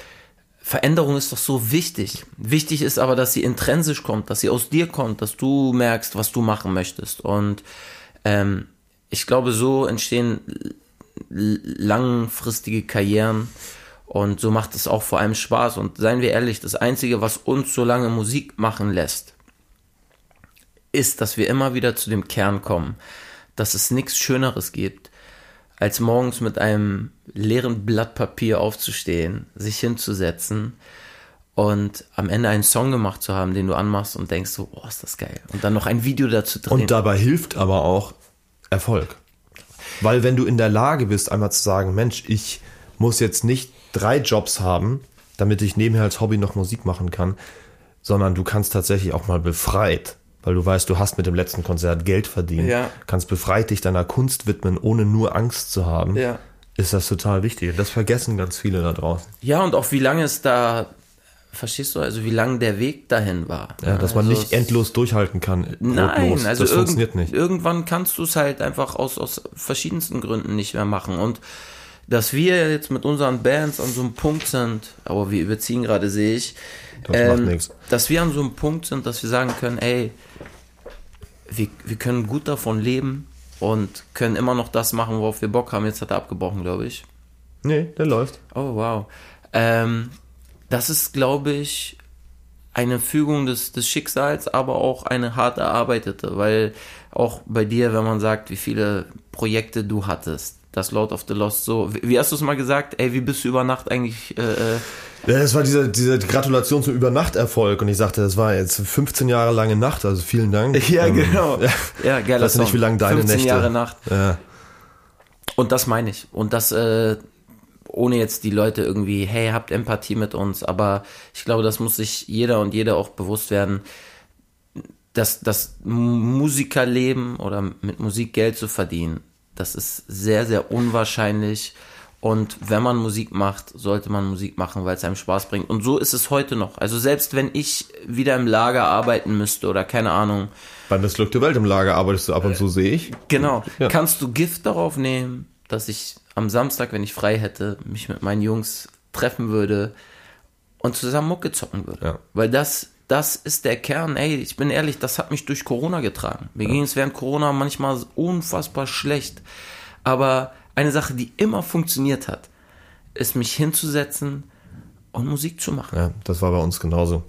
Veränderung ist doch so wichtig. Wichtig ist aber, dass sie intrinsisch kommt, dass sie aus dir kommt, dass du merkst, was du machen möchtest. Und ähm, ich glaube, so entstehen langfristige Karrieren und so macht es auch vor allem Spaß. Und seien wir ehrlich, das Einzige, was uns so lange Musik machen lässt, ist, dass wir immer wieder zu dem Kern kommen, dass es nichts Schöneres gibt, als morgens mit einem leeren Blatt Papier aufzustehen, sich hinzusetzen und am Ende einen Song gemacht zu haben, den du anmachst und denkst so, oh, ist das geil. Und dann noch ein Video dazu drehen. Und dabei hilft aber auch Erfolg. Weil wenn du in der Lage bist, einmal zu sagen, Mensch, ich muss jetzt nicht drei Jobs haben, damit ich nebenher als Hobby noch Musik machen kann, sondern du kannst tatsächlich auch mal befreit, weil du weißt, du hast mit dem letzten Konzert Geld verdient, Ja. kannst befreit dich deiner Kunst widmen, ohne nur Angst zu haben, Ja. ist das total wichtig. Das vergessen ganz viele da draußen. Ja, und auch wie lange es da, verstehst du, also wie lang der Weg dahin war. Ja, dass man also nicht endlos durchhalten kann. Nein, brotlos. also das funktioniert nicht. irgendwann kannst du es halt einfach aus, aus verschiedensten Gründen nicht mehr machen. Und dass wir jetzt mit unseren Bands an so einem Punkt sind, aber wir überziehen gerade, sehe ich, ähm, Das macht nix. dass wir an so einem Punkt sind, dass wir sagen können, ey, wir, wir können gut davon leben und können immer noch das machen, worauf wir Bock haben. Jetzt hat er abgebrochen, glaube ich. Nee, der läuft. Oh, wow. Ähm, das ist, glaube ich, eine Fügung des, des Schicksals, aber auch eine hart erarbeitete, weil auch bei dir, wenn man sagt, wie viele Projekte du hattest, das Lord of the Lost so, wie, hast du es mal gesagt? Ey, wie bist du über Nacht eigentlich, äh, äh, Ja, das war diese, diese Gratulation zum Übernachterfolg und ich sagte, das war jetzt 15 Jahre lange Nacht, also vielen Dank. Ja, Ähm, genau. Ja, ja, geiler weiß nicht, Song. wie lange deine 15 Nächte. Jahre Nacht. Ja. Und das meine ich. Und das, äh, ohne jetzt die Leute irgendwie, hey, habt Empathie mit uns, aber ich glaube, das muss sich jeder und jede auch bewusst werden, dass das Musikerleben oder mit Musik Geld zu verdienen, das ist sehr, sehr unwahrscheinlich. Und wenn man Musik macht, sollte man Musik machen, weil es einem Spaß bringt. Und so ist es heute noch. Also selbst wenn ich wieder im Lager arbeiten müsste oder keine Ahnung, Beim Missglückte Welt im Lager arbeitest du ab und zu, sehe ich. Genau. Ja. Kannst du Gift darauf nehmen, dass ich am Samstag, wenn ich frei hätte, mich mit meinen Jungs treffen würde und zusammen Mucke zocken würde? Ja. Weil das, das ist der Kern. Ey, ich bin ehrlich, das hat mich durch Corona getragen. Mir ging es während Corona manchmal unfassbar schlecht. Aber eine Sache, die immer funktioniert hat, ist mich hinzusetzen und Musik zu machen. Ja, das war bei uns genauso.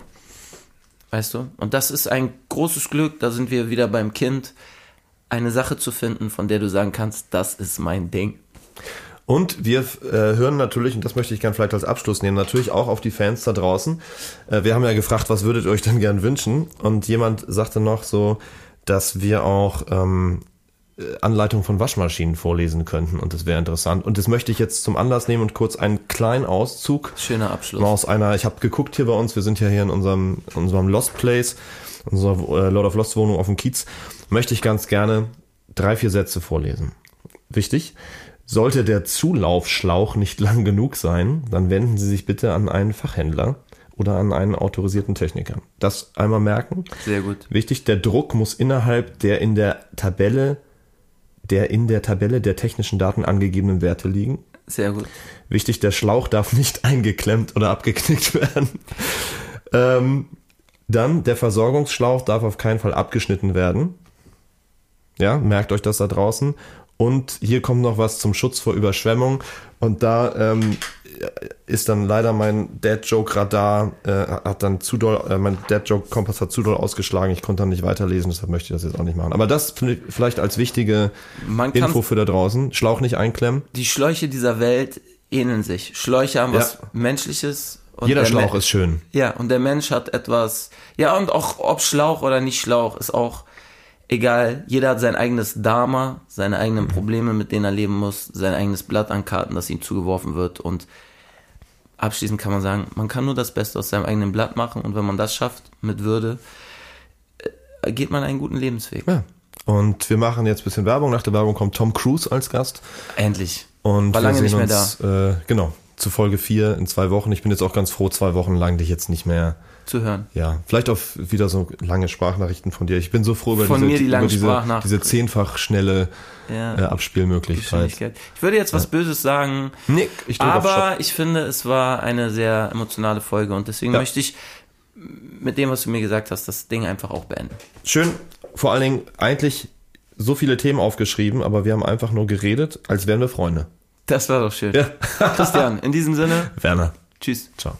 Weißt du? Und das ist ein großes Glück, da sind wir wieder beim Kind, eine Sache zu finden, von der du sagen kannst, das ist mein Ding. Und wir äh, hören natürlich, und das möchte ich gerne vielleicht als Abschluss nehmen, natürlich auch auf die Fans da draußen. Äh, wir haben ja gefragt, was würdet ihr euch denn gern wünschen? Und jemand sagte noch so, dass wir auch ähm, äh, Anleitungen von Waschmaschinen vorlesen könnten. Und das wäre interessant. Und das möchte ich jetzt zum Anlass nehmen und kurz einen kleinen Auszug Schöner mal Abschluss. aus einer, ich habe geguckt hier bei uns, wir sind ja hier in unserem, unserem Lost Place, unserer äh, Lord of Lost Wohnung auf dem Kiez, möchte ich ganz gerne drei, vier Sätze vorlesen. Wichtig. Sollte der Zulaufschlauch nicht lang genug sein, dann wenden Sie sich bitte an einen Fachhändler oder an einen autorisierten Techniker. Das einmal merken. Sehr gut. Wichtig, der Druck muss innerhalb der in der Tabelle der in der Tabelle der technischen Daten angegebenen Werte liegen. Sehr gut. Wichtig, der Schlauch darf nicht eingeklemmt oder abgeknickt werden. ähm, dann, der Versorgungsschlauch darf auf keinen Fall abgeschnitten werden. Ja, merkt euch das da draußen. Und hier kommt noch was zum Schutz vor Überschwemmung. Und da ähm, ist dann leider mein Dad-Joke-Radar, äh, hat dann zu doll, äh, mein Dad-Joke-Kompass hat zu doll ausgeschlagen. Ich konnte dann nicht weiterlesen, deshalb möchte ich das jetzt auch nicht machen. Aber das vielleicht als wichtige Info für da draußen. Schlauch nicht einklemmen. Die Schläuche dieser Welt ähneln sich. Schläuche haben Ja. was Menschliches. Und Jeder der Schlauch Me- ist schön. Ja, und der Mensch hat etwas. Ja, und auch ob Schlauch oder nicht Schlauch, ist auch egal. Jeder hat sein eigenes Dharma, seine eigenen Probleme, mit denen er leben muss, sein eigenes Blatt an Karten, das ihm zugeworfen wird. Und abschließend kann man sagen, man kann nur das Beste aus seinem eigenen Blatt machen. Und wenn man das schafft, mit Würde, äh, geht man einen guten Lebensweg. Ja. Und wir machen jetzt ein bisschen Werbung. Nach der Werbung kommt Tom Cruise als Gast. Endlich. Und War wir lange sehen nicht mehr uns, Äh, genau, zu Folge 4 in zwei Wochen. Ich bin jetzt auch ganz froh, zwei Wochen lang dich jetzt nicht mehr, zu hören. ja, vielleicht auf wieder so lange Sprachnachrichten von dir. Ich bin so froh über Von diese, mir die langen über diese, diese zehnfach schnelle Ja. äh, Abspielmöglichkeit. Ich würde jetzt was Böses sagen, Nick, ich aber ich finde, es war eine sehr emotionale Folge und deswegen Ja. möchte ich mit dem, was du mir gesagt hast, das Ding einfach auch beenden. Schön, vor allen Dingen eigentlich so viele Themen aufgeschrieben, aber wir haben einfach nur geredet, als wären wir Freunde. Das war doch schön. Ja. Christian, in diesem Sinne, Werner, tschüss. ciao.